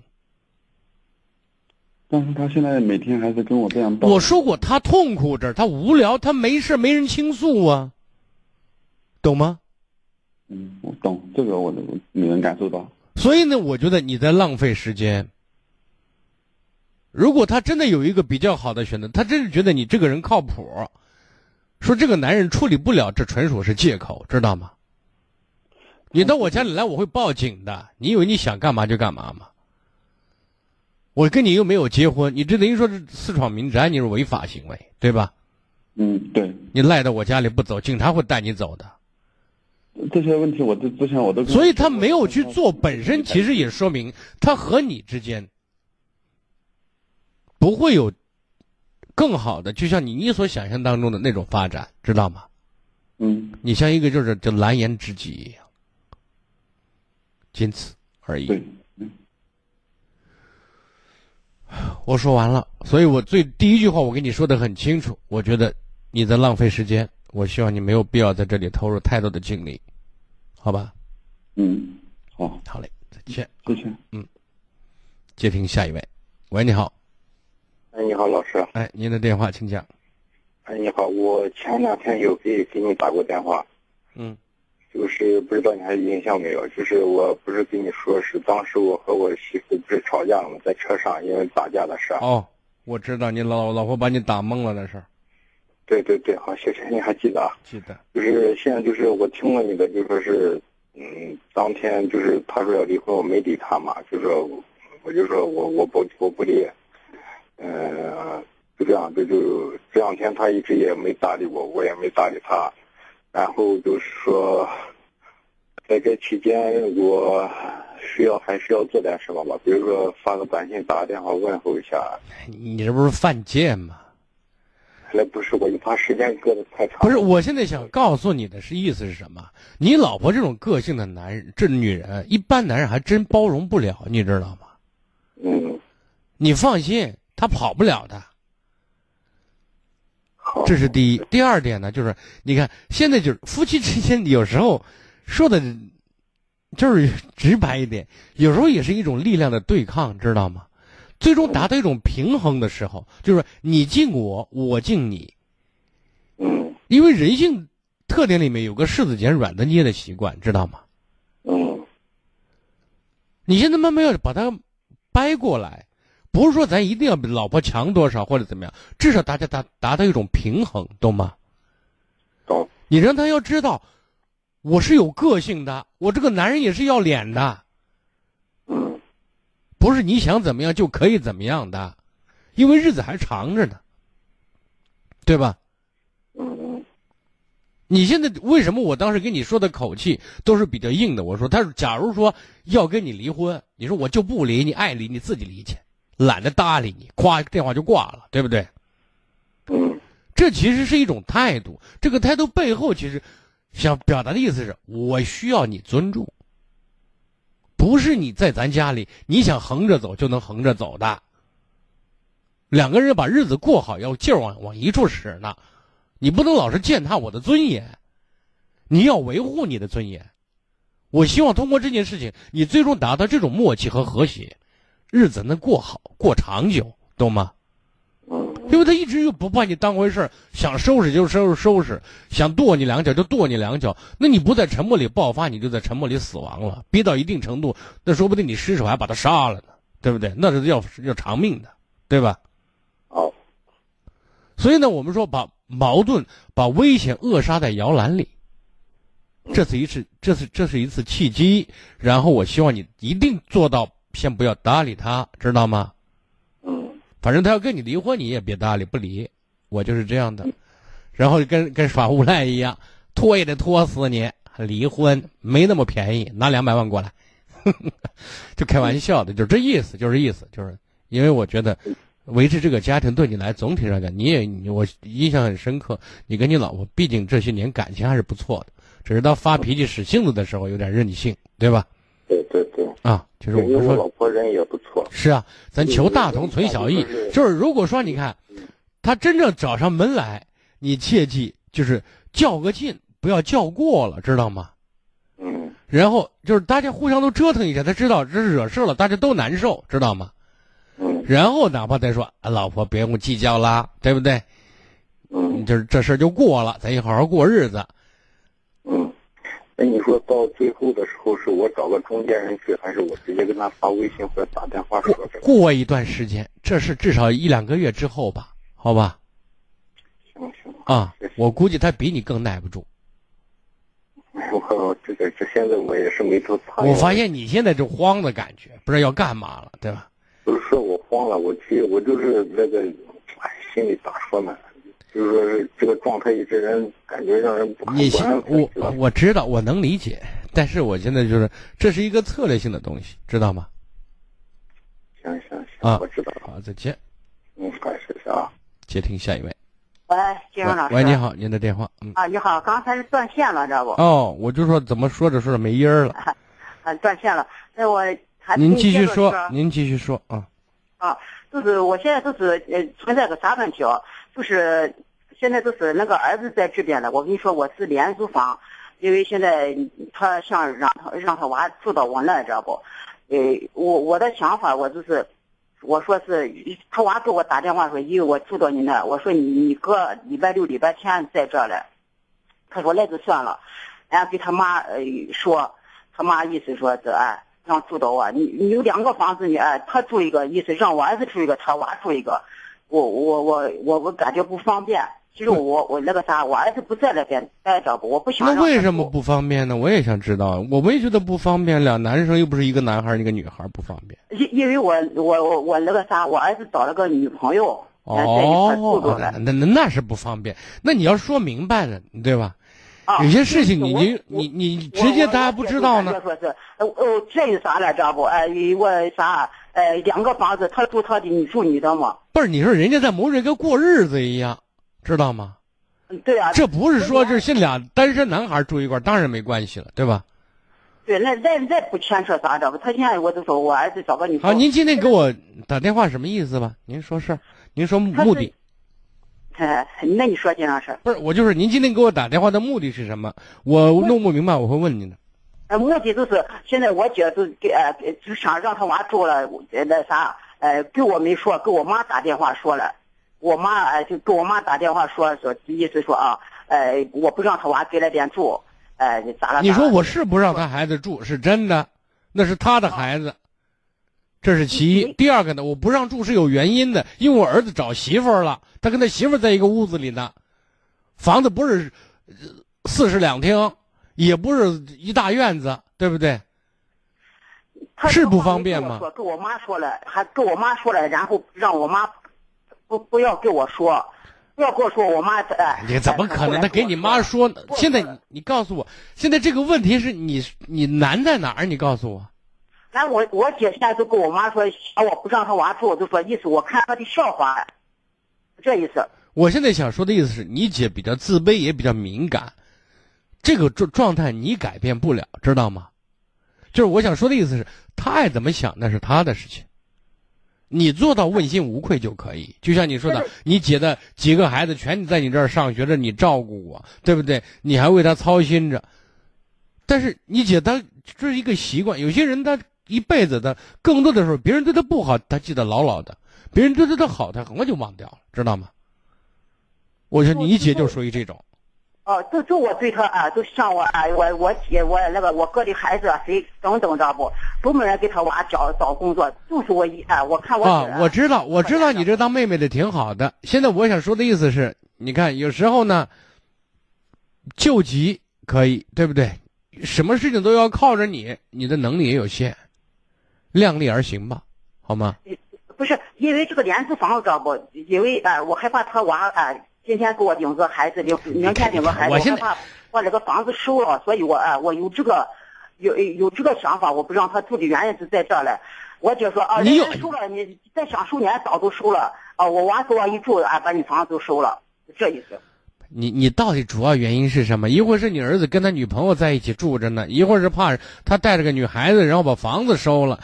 S12: 但是他现在每天还是跟我这样。
S2: 我说过，他痛苦着，他无聊，他没事没人倾诉啊，懂吗？
S12: 嗯，我懂这个，我能你能感受到。
S2: 所以呢，我觉得你在浪费时间。如果他真的有一个比较好的选择，他真是觉得你这个人靠谱，说这个男人处理不了，这纯属是借口，知道吗？你到我家里来，我会报警的。你以为你想干嘛就干嘛吗？我跟你又没有结婚，你这等于说是私闯民宅，你是违法行为，对吧？
S12: 嗯，对。
S2: 你赖到我家里不走，警察会带你走的。
S12: 这些问题我都之前我都。
S2: 所以他没有去做，本身其实也说明他和你之间不会有更好的，就像你你所想象当中的那种发展，知道吗？
S12: 嗯。
S2: 你像一个就是就蓝颜知己一样，仅此而已。
S12: 对。
S2: 我说完了，所以我最第一句话我跟你说的很清楚，我觉得你在浪费时间，我希望你没有必要在这里投入太多的精力，好吧？
S12: 嗯，好，
S2: 好嘞，再见，
S12: 再见，
S2: 嗯，接听下一位，喂，你好，
S13: 哎，你好，老师，
S2: 哎，您的电话请讲，
S13: 哎，你好，我前两天有给给你打过电话，
S2: 嗯。
S13: 就是不知道你还有印象没有？就是我不是跟你说，是当时我和我媳妇不是吵架了吗？在车上因为打架的事儿。
S2: 哦，我知道你老老婆把你打懵了的事儿。
S13: 对对对，好，谢谢，你还记得啊？
S2: 记得。
S13: 就是现在，就是我听了你的，就说是，嗯，当天就是他说要离婚，我没理他嘛，就说，我就说我我不我不离，嗯，就这样，就就这两天他一直也没搭理我，我也没搭理他。然后就是说，在这期间，我需要还需要做点什么吧？比如说发个短信、打个电话问候一下。
S2: 你这不是犯贱吗？
S13: 那不是，我就怕时间隔得太长。
S2: 不是，我现在想告诉你的是意思是什么？你老婆这种个性的男人，这女人一般男人还真包容不了，你知道吗？
S13: 嗯。
S2: 你放心，她跑不了的。这是第一，第二点呢，就是你看现在就是夫妻之间有时候说的，就是直白一点，有时候也是一种力量的对抗，知道吗？最终达到一种平衡的时候，就是你敬我，我敬你。
S13: 嗯。
S2: 因为人性特点里面有个柿子捡软的捏的习惯，知道吗？
S13: 嗯。
S2: 你现在慢慢要把它掰过来。不是说咱一定要比老婆强多少或者怎么样，至少大家达达到一种平衡，懂吗？
S13: 懂。
S2: 你让他要知道，我是有个性的，我这个男人也是要脸的。
S13: 嗯。
S2: 不是你想怎么样就可以怎么样的，因为日子还长着呢，对吧？
S13: 嗯。
S2: 你现在为什么我当时跟你说的口气都是比较硬的？我说，他，假如说要跟你离婚，你说我就不离，你爱离你自己离去。懒得搭理你，夸电话就挂了，对不对？
S13: 嗯，
S2: 这其实是一种态度。这个态度背后，其实想表达的意思是我需要你尊重，不是你在咱家里你想横着走就能横着走的。两个人把日子过好，要劲儿往往一处使呢，你不能老是践踏我的尊严，你要维护你的尊严，我希望通过这件事情，你最终达到这种默契和和谐，日子能过好、过长久，懂吗？因为他一直又不把你当回事儿，想收拾就收拾收拾，想跺你两脚就跺你两脚。那你不在沉默里爆发，你就在沉默里死亡了。逼到一定程度，那说不定你失手还把他杀了呢，对不对？那是要要偿命的，对吧？
S13: 哦。
S2: 所以呢，我们说把矛盾、把危险扼杀在摇篮里。这是一次，这是这是一次契机。然后我希望你一定做到，先不要搭理他，知道吗？反正他要跟你离婚，你也别搭理不理，我就是这样的。然后跟跟耍无赖一样，拖也得拖死你。离婚没那么便宜，拿两百万过来，就开玩笑的，就这意思，就是意思，就是因为我觉得维持这个家庭对你来总体上讲，你也我印象很深刻。你跟你老婆毕竟这些年感情还是不错的，只是到发脾气使性子的时候有点任性，对吧？
S13: 对对对。
S2: 啊，就是我们说，
S13: 老婆人也不错。
S2: 是啊，咱求大同存小异。就是如果说你看，他真正找上门来，你切记就是较个劲，不要较过了，知道吗？
S13: 嗯。
S2: 然后就是大家互相都折腾一下，他知道这是惹事了，大家都难受，知道吗？
S13: 嗯。
S2: 然后哪怕再说，老婆别用计较啦，对不对？
S13: 嗯。
S2: 就是这事儿就过了，咱也好好过日子。
S13: 嗯。那你说到最后的时候，是我找个中间人去，还是我直接跟他发微信或者打电话说？
S2: 过一段时间，这是至少一两个月之后吧？好吧。
S13: 行行。
S2: 啊，我估计他比你更耐不住。
S13: 我这个这现在我也是没头苍
S2: 我发现你现在就慌的感觉，不知道要干嘛了，对吧？
S13: 不是说我慌了，我去我就是那个，哎，心里咋说呢？就是说，这个状态一直人感觉让人不
S2: 你我我知道，我能理解，但是我现在就是这是一个策略性的东西，知道吗？
S13: 行行行，
S2: 啊，
S13: 我知道。
S2: 好，再见。
S13: 嗯，感谢谢啊。
S2: 接听下一位。
S10: 喂，金荣老师。
S2: 喂，你好，您的电话。嗯。
S10: 啊，你好，刚才是断线了，知道不？
S2: 哦，我就说怎么说着说着没音儿了。
S10: 啊，断线了。那我还
S2: 您继续说，您继续说啊。
S10: 啊，就是我现在就是呃存在个啥问题啊？就是现在都是那个儿子在这边了，我跟你说我是廉租房，因为现在他想让他让他娃住到我那，知道不？呃，我我的想法我就是，我说是他娃给我打电话说，因为我住到你那，我说你你哥礼拜六礼拜天在这嘞，他说那就算了，俺给他妈呃说，他妈意思说是哎让住到我，你你有两个房子你哎他住一个，意思让我儿子住一个，他娃住一个。我我我我我感觉不方便。其实我我那个啥，我儿子不在那边待着不，我不想。
S2: 那为什么不方便呢？我也想知道。我没觉得不方便，俩男生又不是一个男孩一个女孩，不方便。
S10: 因因为我我我我那个啥，我儿子找了个女朋友，在一块住着。
S2: 那那那是不方便。那你要说明白了，对吧？有些事情你你你你直接大家不知道呢。
S10: 说是呃哦，这有啥了，知道不？哎，我啥？哎，两个房子，他住他的，你住你的嘛？
S2: 不是，你说人家在谋着跟过日子一样，知道吗？
S10: 对啊。
S2: 这不是说这是俩单身男孩住一块当然没关系了，对吧？
S10: 对，那那那不牵扯啥的。他现在我就说我儿子找个女。
S2: 好，您今天给我打电话什么意思吧？您说事儿，您说目的。
S10: 哎，那你说金老师。
S2: 不是，我就是您今天给我打电话的目的是什么？我弄不明白，我会问您的。
S10: 呃，目的就是现在我姐是给呃，就想让他娃住了，那啥，呃，给我没说，给我妈打电话说了，我妈呃就给我妈打电话说说，意思说啊，呃，我不让他娃给那边住，呃，咋了？
S2: 你说我是不让他孩子住，是真的，那是他的孩子，这是其一。第二个呢，我不让住是有原因的，因为我儿子找媳妇儿了，他跟他媳妇儿在一个屋子里呢，房子不是四室两厅。也不是一大院子，对不对？是不方便吗？
S10: 说跟我妈说了，还跟我妈说了，然后让我妈不不要跟我说，不要跟我说，我妈哎。
S2: 你怎么可能？他给你妈说？现在你你告诉我，现在这个问题是你你难在哪儿？你告诉我。
S10: 那我我姐现在都跟我妈说，我不让他娃住，就说意思我看她的笑话，这意思。
S2: 我现在想说的意思是你姐比较自卑，也比较敏感。这个状状态你改变不了，知道吗？就是我想说的意思是，他爱怎么想那是他的事情，你做到问心无愧就可以。就像你说的，你姐的几个孩子全在你这儿上学着，你照顾我，对不对？你还为他操心着。但是你姐她这是一个习惯。有些人他一辈子的更多的时候，别人对他不好，他记得牢牢的；别人对他的好，他很快就忘掉了，知道吗？我说你姐就属于这种。
S10: 哦，就就我对他啊，就像我啊，我我姐我那个我哥的孩子啊谁等等，知道不？都没人给他娃找找工作，就是我一啊，我看我
S2: 啊，我知道，我知道你这当妹妹的挺好的。现在我想说的意思是，你看有时候呢，救急可以，对不对？什么事情都要靠着你，你的能力也有限，量力而行吧，好吗？
S10: 不是因为这个廉租房，知道不？因为啊，我害怕他娃啊。今天给我领个孩子，领明天领个孩子，我害怕把这个房子收了，所以我啊，我有这个有有这个想法，我不让他住的原因是在这儿嘞。我姐说啊，你收了，你再想收，你早都收了啊。我娃给我一住啊，把你房子都收了，这意思。
S2: 你你到底主要原因是什么？一会儿是你儿子跟他女朋友在一起住着呢，一会儿是怕他带着个女孩子，然后把房子收了。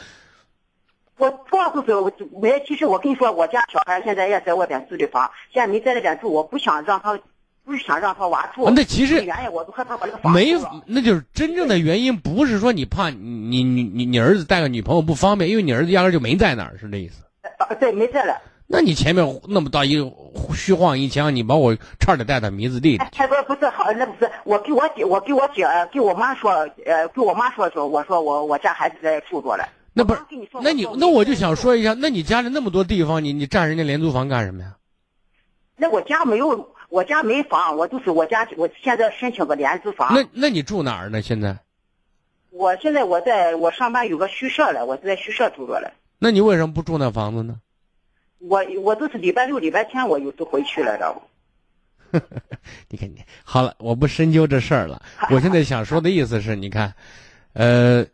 S10: 我主要是说，没。其实我跟你说，我家小孩现在也在外边租的房，现在没在那边住。我不想让他，不是想让他娃住。
S2: 那其实
S10: 原因，我都害怕把这个房
S2: 没，那就是真正的原因，不是说你怕你你你你儿子带个女朋友不方便，因为你儿子压根就没在那儿，是这意思。
S10: 对，没在了。
S2: 那你前面那么大一虚晃一枪，你把我差点带到迷子地里。
S10: 不是不是好，那不是我给我姐，我给我姐，给我妈说，呃，给我妈说说，我说我我家孩子在住着了。
S2: 那不是，那你那我就想说一下，那你家里那么多地方，你你占人家廉租房干什么呀？
S10: 那我家没有，我家没房，我就是我家，我现在申请个廉租房。
S2: 那那你住哪儿呢？现在？
S10: 我现在我在我上班有个宿舍了，我在宿舍住着了。
S2: 那你为什么不住那房子呢？
S10: 我我都是礼拜六、礼拜天我有时回去了，知道不？
S2: 你看你好了，我不深究这事儿了。我现在想说的意思是，你看，呃。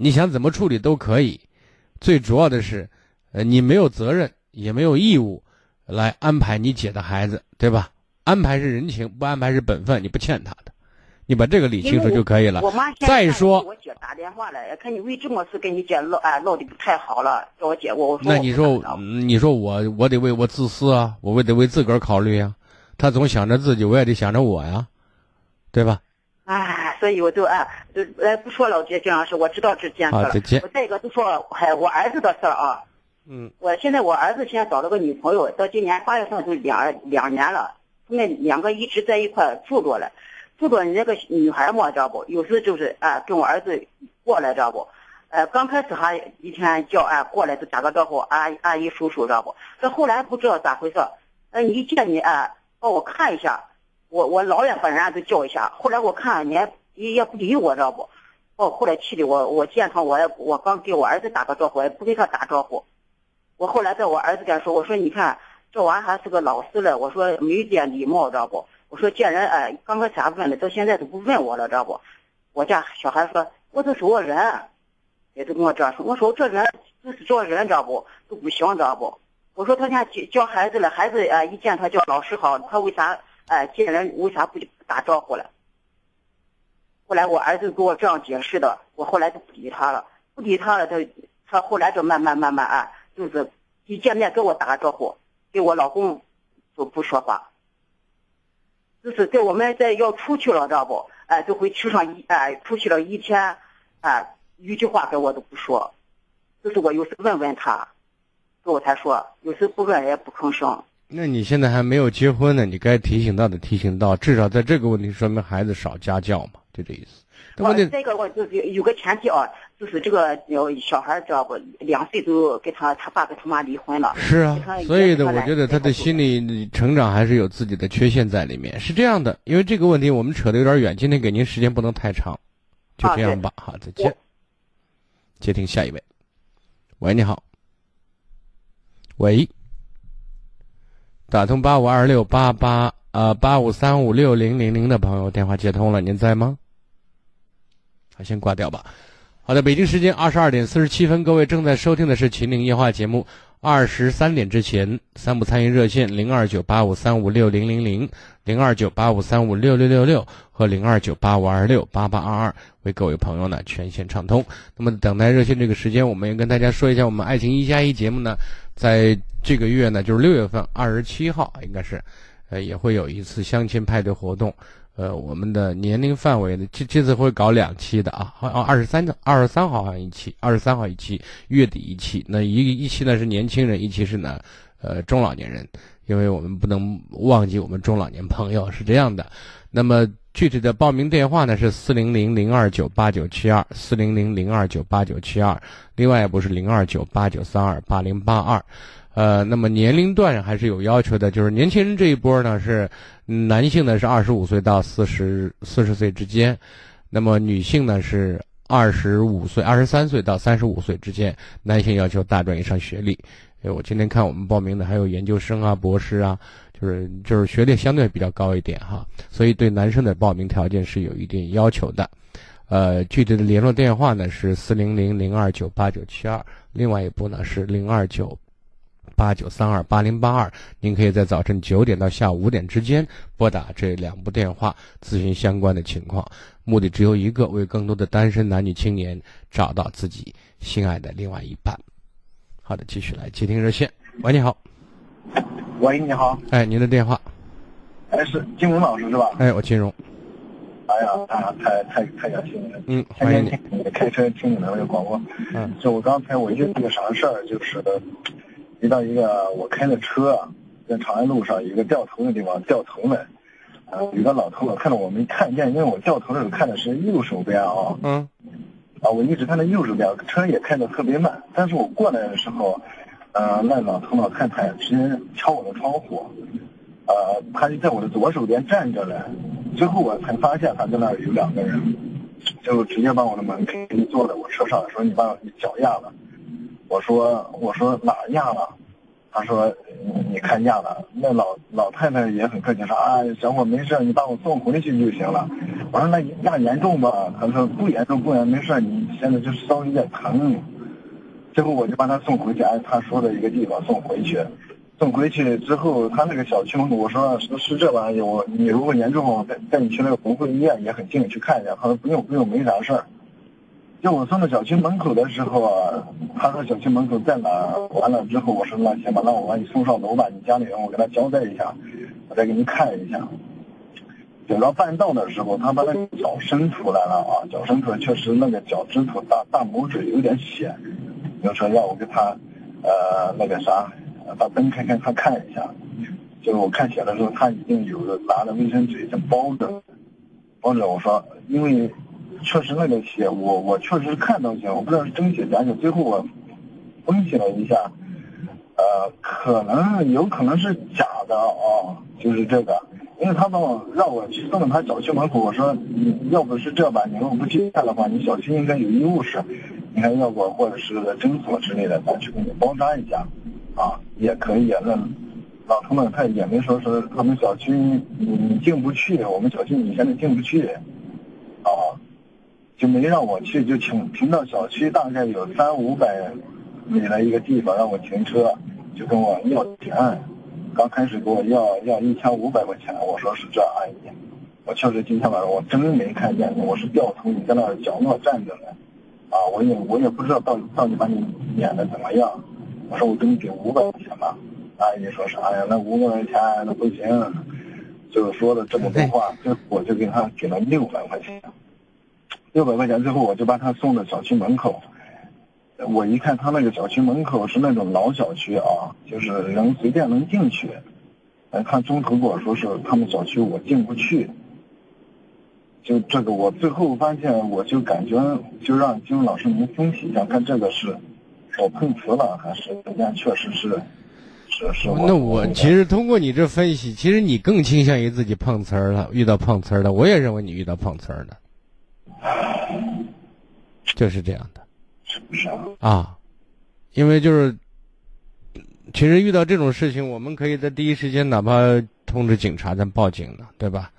S2: 你想怎么处理都可以，最主要的是，呃，你没有责任，也没有义务，来安排你姐的孩子，对吧？安排是人情，不安排是本分，你不欠他的，你把这个理清楚就可以了。
S10: 我妈
S2: 再说，
S10: 我姐打电话来，看你为这么事跟你姐唠，哎，唠的不太好了，叫我姐我我说。
S2: 那你说，你说我我得为我自私啊，我得为自个儿考虑啊，他总想着自己，我也得想着我呀，对吧？
S10: 哎，所以我就哎，就哎不说了，我这这样事，我知道这件事了。我再一个就说，还我儿子的事儿啊。
S2: 嗯。
S10: 我现在我儿子现在找了个女朋友，到今年八月份就两两年了，那两个一直在一块住着了，住着你那个女孩嘛，知道不？有时就是哎跟我儿子过来，知道不？呃，刚开始还一天叫啊过来就打个招呼，阿阿姨叔叔，知道不？这后来不知道咋回事，哎一见你哎帮我看一下。我我老远把人家都叫一下，后来我看你也也不理我，知道不？哦，后来气的我，我见他我也我刚给我儿子打个招呼，也不给他打招呼。我后来在我儿子跟说，我说你看这娃还是个老师了，我说没点礼貌，知道不？我说见人哎，刚开始还问的，到现在都不问我了，知道不？我家小孩说，我这是我人，也都跟我这样说。我说这人就是这人，知道不？都不行，知道不？我说他现在教孩子了，孩子哎一见他叫老师好，他为啥？哎，见人为啥不打招呼了？后来我儿子给我这样解释的，我后来就不理他了，不理他了。他他后来就慢慢慢慢啊，就是一见面跟我打个招呼，跟我老公就不说话。就是在我们在要出去了，知道不？哎，就会去上一哎，出去了一天，哎，一句话跟我都不说。就是我有时问问他，这我才说，有时不问也不吭声。
S2: 那你现在还没有结婚呢，你该提醒到的提醒到，至少在这个问题说明孩子少家教嘛，就这意思。
S10: 我这个我就是有个前提啊，就是这个小孩知道不，两岁都跟他他爸跟他妈离婚了。
S2: 是啊，所以的我觉得他的心理成长还是有自己的缺陷在里面。是这样的，因为这个问题我们扯得有点远，今天给您时间不能太长，就这样吧。好，再见。接听下一位，喂，你好。喂。打通八五二六八八呃八五三五六零零零的朋友电话接通了，您在吗？好，先挂掉吧。好的，北京时间二十二点四十七分，各位正在收听的是《秦岭夜话》节目。二十三点之前，三部参与热线零二九八五三五六零零零、零二九八五三五六六六六和零二九八五二六八八二二，为各位朋友呢全线畅通。那么等待热线这个时间，我们也跟大家说一下，我们《爱情一加一》节目呢，在这个月呢，就是六月份二十七号，应该是，呃，也会有一次相亲派对活动。呃，我们的年龄范围呢，这这次会搞两期的啊，好，二十三的二十三号好像一期，二十三号一期，月底一期。那一一期呢是年轻人，一期是呢，呃，中老年人，因为我们不能忘记我们中老年朋友是这样的。那么具体的报名电话呢是四零零零二九八九七二，四零零零二九八九七二，另外一部是零二九八九三二八零八二。呃，那么年龄段还是有要求的，就是年轻人这一波呢是男性呢是二十五岁到四十四十岁之间，那么女性呢是二十五岁二十三岁到三十五岁之间，男性要求大专以上学历。哎，我今天看我们报名的还有研究生啊、博士啊，就是就是学历相对比较高一点哈，所以对男生的报名条件是有一定要求的。呃，具体的联络电话呢是四零零零二九八九七二，另外一部呢是零二九。八九三二八零八二，您可以在早晨九点到下午五点之间拨打这两部电话咨询相关的情况，目的只有一个，为更多的单身男女青年找到自己心爱的另外一半。好的，继续来接听热线。喂，你好。
S14: 喂，你好。
S2: 哎，您的电话。
S14: 哎，是金荣老师是吧？
S2: 哎，我金荣。
S14: 哎呀，啊，太太太感谢你了。
S2: 嗯，欢迎
S14: 你。开车听你的那个广播。
S2: 嗯。
S14: 就我刚才我遇到个啥事儿，就是。遇到一个我开的车，在长安路上一个掉头的地方掉头了，啊，有个老头老看到我没看见，因为我掉头的时候看的是右手边啊，
S2: 嗯，
S14: 啊，我一直看到右手边，车也开的特别慢，但是我过来的时候，呃，那老头老太太直接敲我的窗户，呃，他就在我的左手边站着嘞，最后我才发现他在那儿有两个人，就直接把我的门给坐在我车上，说你把脚压了。我说我说哪压了？他说你看压了。那老老太太也很客气说啊，小伙没事，你把我送回去就行了。我说那压严重吧？他说不严重不严没事，你现在就稍微有点疼。最后我就把他送回去，按他说的一个地方送回去。送回去之后，他那个小区门口我说是是这玩意儿，我你如果严重，我带带你去那个红会医院也很近，去看一下。他说不用不用，没啥事儿。就我送到小区门口的时候啊，他说小区门口在哪？完了之后，我说那行吧，那我把你送上楼吧。你家里人我给他交代一下，我再给你看一下。走到半道的时候，他把那脚伸出来了啊，脚伸出来确实那个脚趾头大大拇指有点血，就说要我给他呃那个啥，把灯开开，他看一下。就是我看血的时候，他已经有拿着卫生纸已经包着，包着。我说因为。确实那个血，我我确实看到血，我不知道是真血假血。最后我分析了一下，呃，可能有可能是假的啊，就是这个。因为他把我让我去送到他小区门口，我说你要不是这吧，你如果不去看的话，你小区应该有医务室，你看要不或者是诊所之类的，咱去给你包扎一下，啊，也可以。那老头们，他也没说是他们小区你进不去，我们小区你现在进不去，啊。就没让我去，就停停到小区大概有三五百米的一个地方让我停车，就跟我要钱。刚开始给我要要一千五百块钱，我说是这阿姨，我确实今天晚上我真没看见你，我是掉头你在那角落站着呢，啊，我也我也不知道到底到底把你撵的怎么样，我说我给你给五百块钱吧，阿姨说啥呀？那五百块钱那不行，就说了这么多话，最后我就给他给了六百块钱。六百块钱之后，我就把他送到小区门口。我一看他那个小区门口是那种老小区啊，就是人随便能进去。哎，他中途跟我说是他们小区我进不去。就这个，我最后发现，我就感觉就让金老师您分析一下，看这个是我碰瓷了，还是人家确实是是是。
S2: 那我其实通过你这分析，其实你更倾向于自己碰瓷儿了，遇到碰瓷儿的。我也认为你遇到碰瓷儿的。就是这样的，
S14: 是不是啊？
S2: 啊，因为就是，其实遇到这种事情，我们可以在第一时间，哪怕通知警察、咱报警呢，对吧？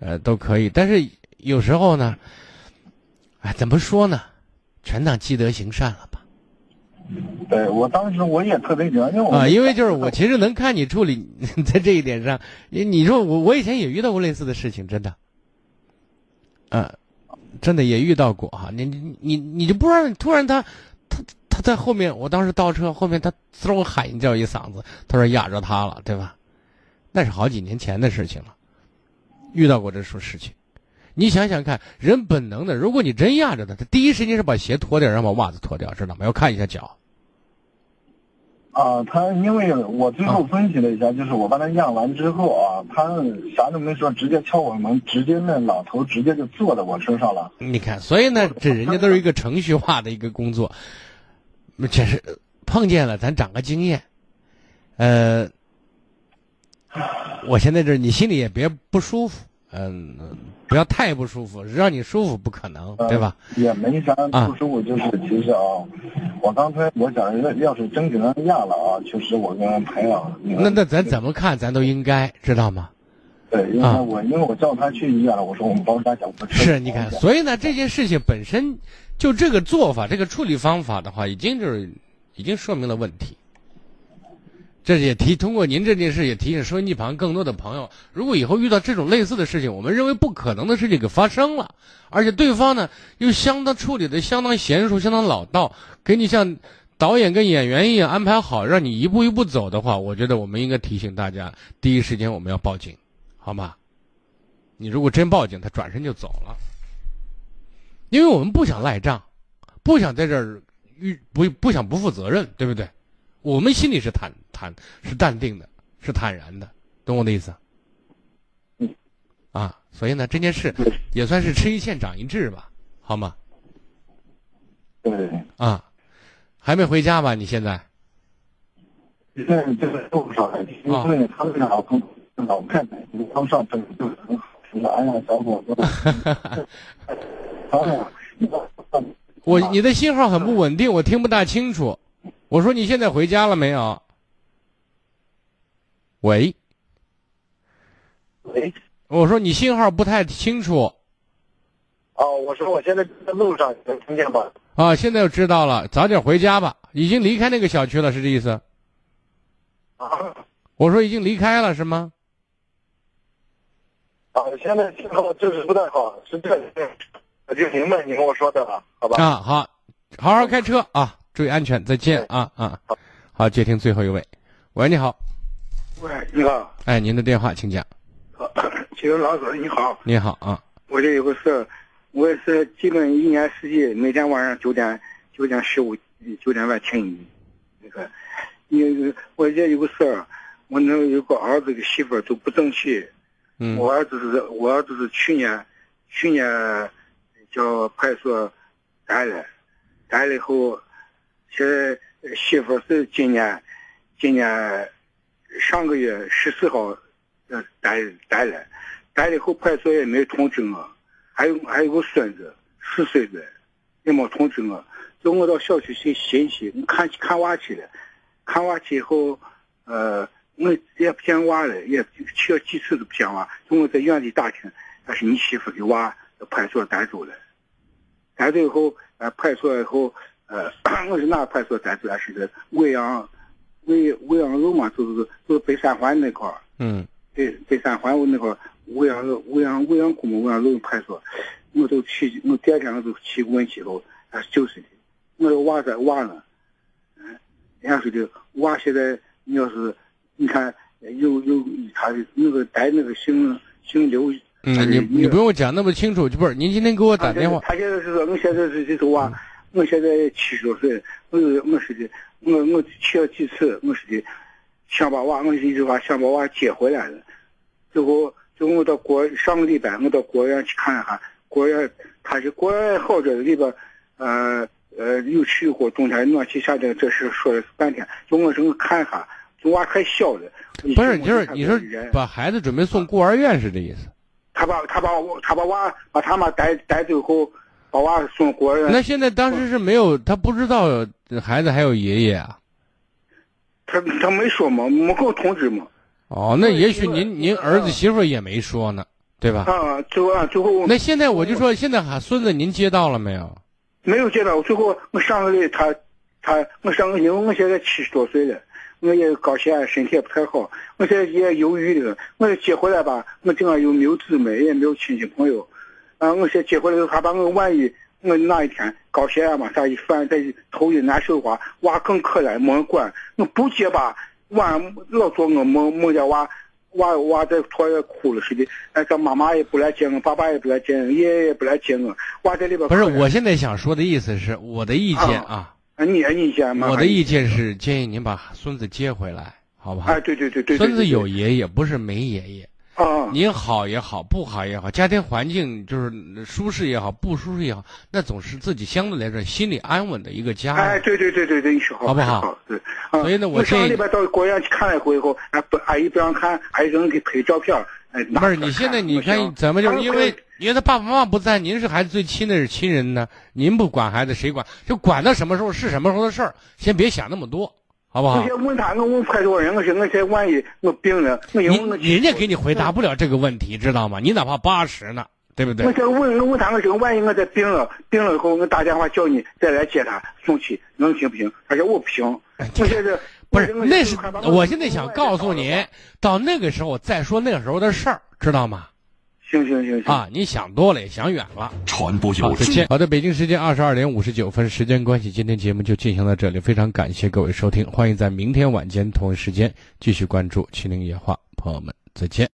S2: 呃，都可以。但是有时候呢，哎，怎么说呢？全当积德行善了吧？
S14: 对我当时我也特别紧张，因为啊，
S2: 因为就是我其实能看你处理 在这一点上，你你说我我以前也遇到过类似的事情，真的，嗯。真的也遇到过哈，你你你你就不知道，突然他他他在后面，我当时倒车后面，他嗖喊叫一嗓子，他说压着他了，对吧？那是好几年前的事情了。遇到过这种事情。你想想看，人本能的，如果你真压着他，他第一时间是把鞋脱掉，然后把袜子脱掉，知道吗？要看一下脚。
S14: 啊，他因为我最后分析了一下，就是我把他压完之后啊，他啥都没说，直接敲我门，直接那老头直接就坐在我身上了。
S2: 你看，所以呢，这人家都是一个程序化的一个工作，这是碰见了咱长个经验。呃，我现在这你心里也别不舒服，嗯，不要太不舒服，让你舒服不可能，对吧？
S14: 也没啥不舒服，就是其实啊，我刚才我想，要要是真给他压了啊，确实我跟排长，
S2: 那那咱怎么看，咱都应该知道吗？
S14: 对，因为我因为我叫他去医院了，我说我们包扎脚不
S2: 是，你看，所以呢，这件事情本身就这个做法，这个处理方法的话，已经就是已经说明了问题。这也提通过您这件事，也提醒收音机旁更多的朋友，如果以后遇到这种类似的事情，我们认为不可能的事情给发生了，而且对方呢又相当处理的相当娴熟、相当老道，给你像导演跟演员一样安排好，让你一步一步走的话，我觉得我们应该提醒大家，第一时间我们要报警，好吗？你如果真报警，他转身就走了，因为我们不想赖账，不想在这儿遇不不想不负责任，对不对？我们心里是坦坦是淡定的，是坦然的，懂我的意思？
S14: 嗯，
S2: 啊，所以呢，这件事也算是吃一堑长一智吧，好吗？
S14: 对。
S2: 啊，还没回家吧？你现在？
S14: 现在这个路上，因为他们老公老太太刚上班就很好，说哎呀，小伙子，哎呀，
S2: 我你的信号很不稳定，我听不大清楚。我说你现在回家了没有？喂，
S14: 喂，
S2: 我说你信号不太清楚。
S14: 哦，我说我现在在路上，能听见吗？
S2: 啊，现在就知道了，早点回家吧。已经离开那个小区了，是这意思？
S14: 啊，
S2: 我说已经离开了，是吗？
S14: 啊，现在信号就是不太好，是这，我就明白你跟我说的了，好吧？
S2: 啊，好，好好开车啊。注意安全，再见啊啊！好，接听最后一位。喂，你好。
S15: 喂，你好。
S2: 哎，您的电话，请讲。
S15: 请问老师，你好。
S2: 你好啊。
S15: 我这有个事儿，我也是基本一年四季，每天晚上九点九点十五九点半听你。那个，你我这有个事儿，我那有个儿子跟媳妇都不争气。
S2: 嗯。
S15: 我儿子是，我儿子是去年去年叫派出所逮了，逮了以后。这媳妇是今年，今年上个月十四号，呃，逮逮了，逮了以后派出所也没通知我，还有还有个孙子四岁的，也没通知我，就我到小区去寻去，看看娃去了，看娃去以后，呃，我也不见娃了，也去了几次都不见娃，就我在院里打听，那是你媳妇给娃派出所带走了，带走以后，呃，派出所以后。呃，我是哪个派出所在住？是个未央，未未央路嘛，就是就是北三环那块儿。
S2: 嗯。
S15: 北北三环那块儿，未央路、未央未央区嘛，未央路派出所，我都去，我第二天我就去问去了，他就是的。我说娃在娃呢，嗯，人家说的娃现在你要是你看有有他那个带那个姓姓刘。
S2: 嗯，你你不用讲那么清楚，就不是您今天给我打电话。
S15: 他现在是说，我现在是就是娃。我现在七十多岁，我我是的，我我去了几次，我是的，想把娃，我一句话想把娃接回来了。最后，最后我到国上个礼拜，我到国院去看一下，国院他是国院好着里边，呃呃有去过，冬天暖气下的这事说了半天，就我说我看一下，娃还小了。
S2: 不是，就是你说把孩子准备送孤儿院是这意思？
S15: 他把他把我他把娃把他妈带带走后。把娃送国人。
S2: 那现在当时是没有，他不知道孩子还有爷爷啊。
S15: 他他没说嘛，没给我通知嘛。
S2: 哦，那也许您您儿子媳妇也没说呢，对吧？
S15: 啊，最后啊，最后。
S2: 那现在我就说，现在喊孙子，您接到了没有？
S15: 没有接到，最后我上个月他他我上个因为我现在七十多岁了，我也高血压，身体也不太好，我现在也犹豫的，我接回来吧，我这样又没有姊妹，也没有亲戚朋友。啊！我先接回来，他把我万一我哪一天高血压嘛啥一犯，再头一难受的话，娃更可怜，没人管。我不接吧，娃老做我没没叫娃，娃娃在托着哭了似的，哎，这妈妈也不来接我，爸爸也不来接我，爷爷也不来接我，娃在里边。
S2: 不是，我现在想说的意思是，我的意见啊。
S15: 啊，你的意见吗？
S2: 我的意见是建议您把孙子接回来，好不好？
S15: 哎，对对对对。
S2: 孙子有爷爷，不是没爷爷。
S15: 啊。
S2: 您好也好，不好也好，家庭环境就是舒适也好，不舒适也好，那总是自己相对来说心里安稳的一个家。
S15: 哎，对对对对对，你说
S2: 好不好？
S15: 对。
S2: 所以呢，我
S15: 上礼拜到国院去看了一回以后，啊不，阿姨不让看，阿姨让给拍照片。哎，
S2: 不是，你现在你看怎么就是因为。因为他爸爸妈妈不在，您是孩子最亲的是亲人呢，您不管孩子谁管？就管到什么时候是什么时候的事儿，先别想那么多，好不好？
S15: 我先问他，我问派出所人，我说我这万一我病了，我
S2: 人人家给你回答不了这个问题，知道吗？你哪怕八十呢，对不对？
S15: 我先问，我问他，我说万一我再病了，病了以后我打电话叫你再来接他送去，能行不行？他说我不行，我现在
S2: 不是，那是我现在想告诉你，到那个时候再说那个时候的事儿，知道吗？
S15: 行行行行
S2: 啊！你想多了，也想远了。
S1: 传播有
S2: 再见。好的，北京时间二十二点五十九分，时间关系，今天节目就进行到这里。非常感谢各位收听，欢迎在明天晚间同一时间继续关注《秦岭野话》，朋友们再见。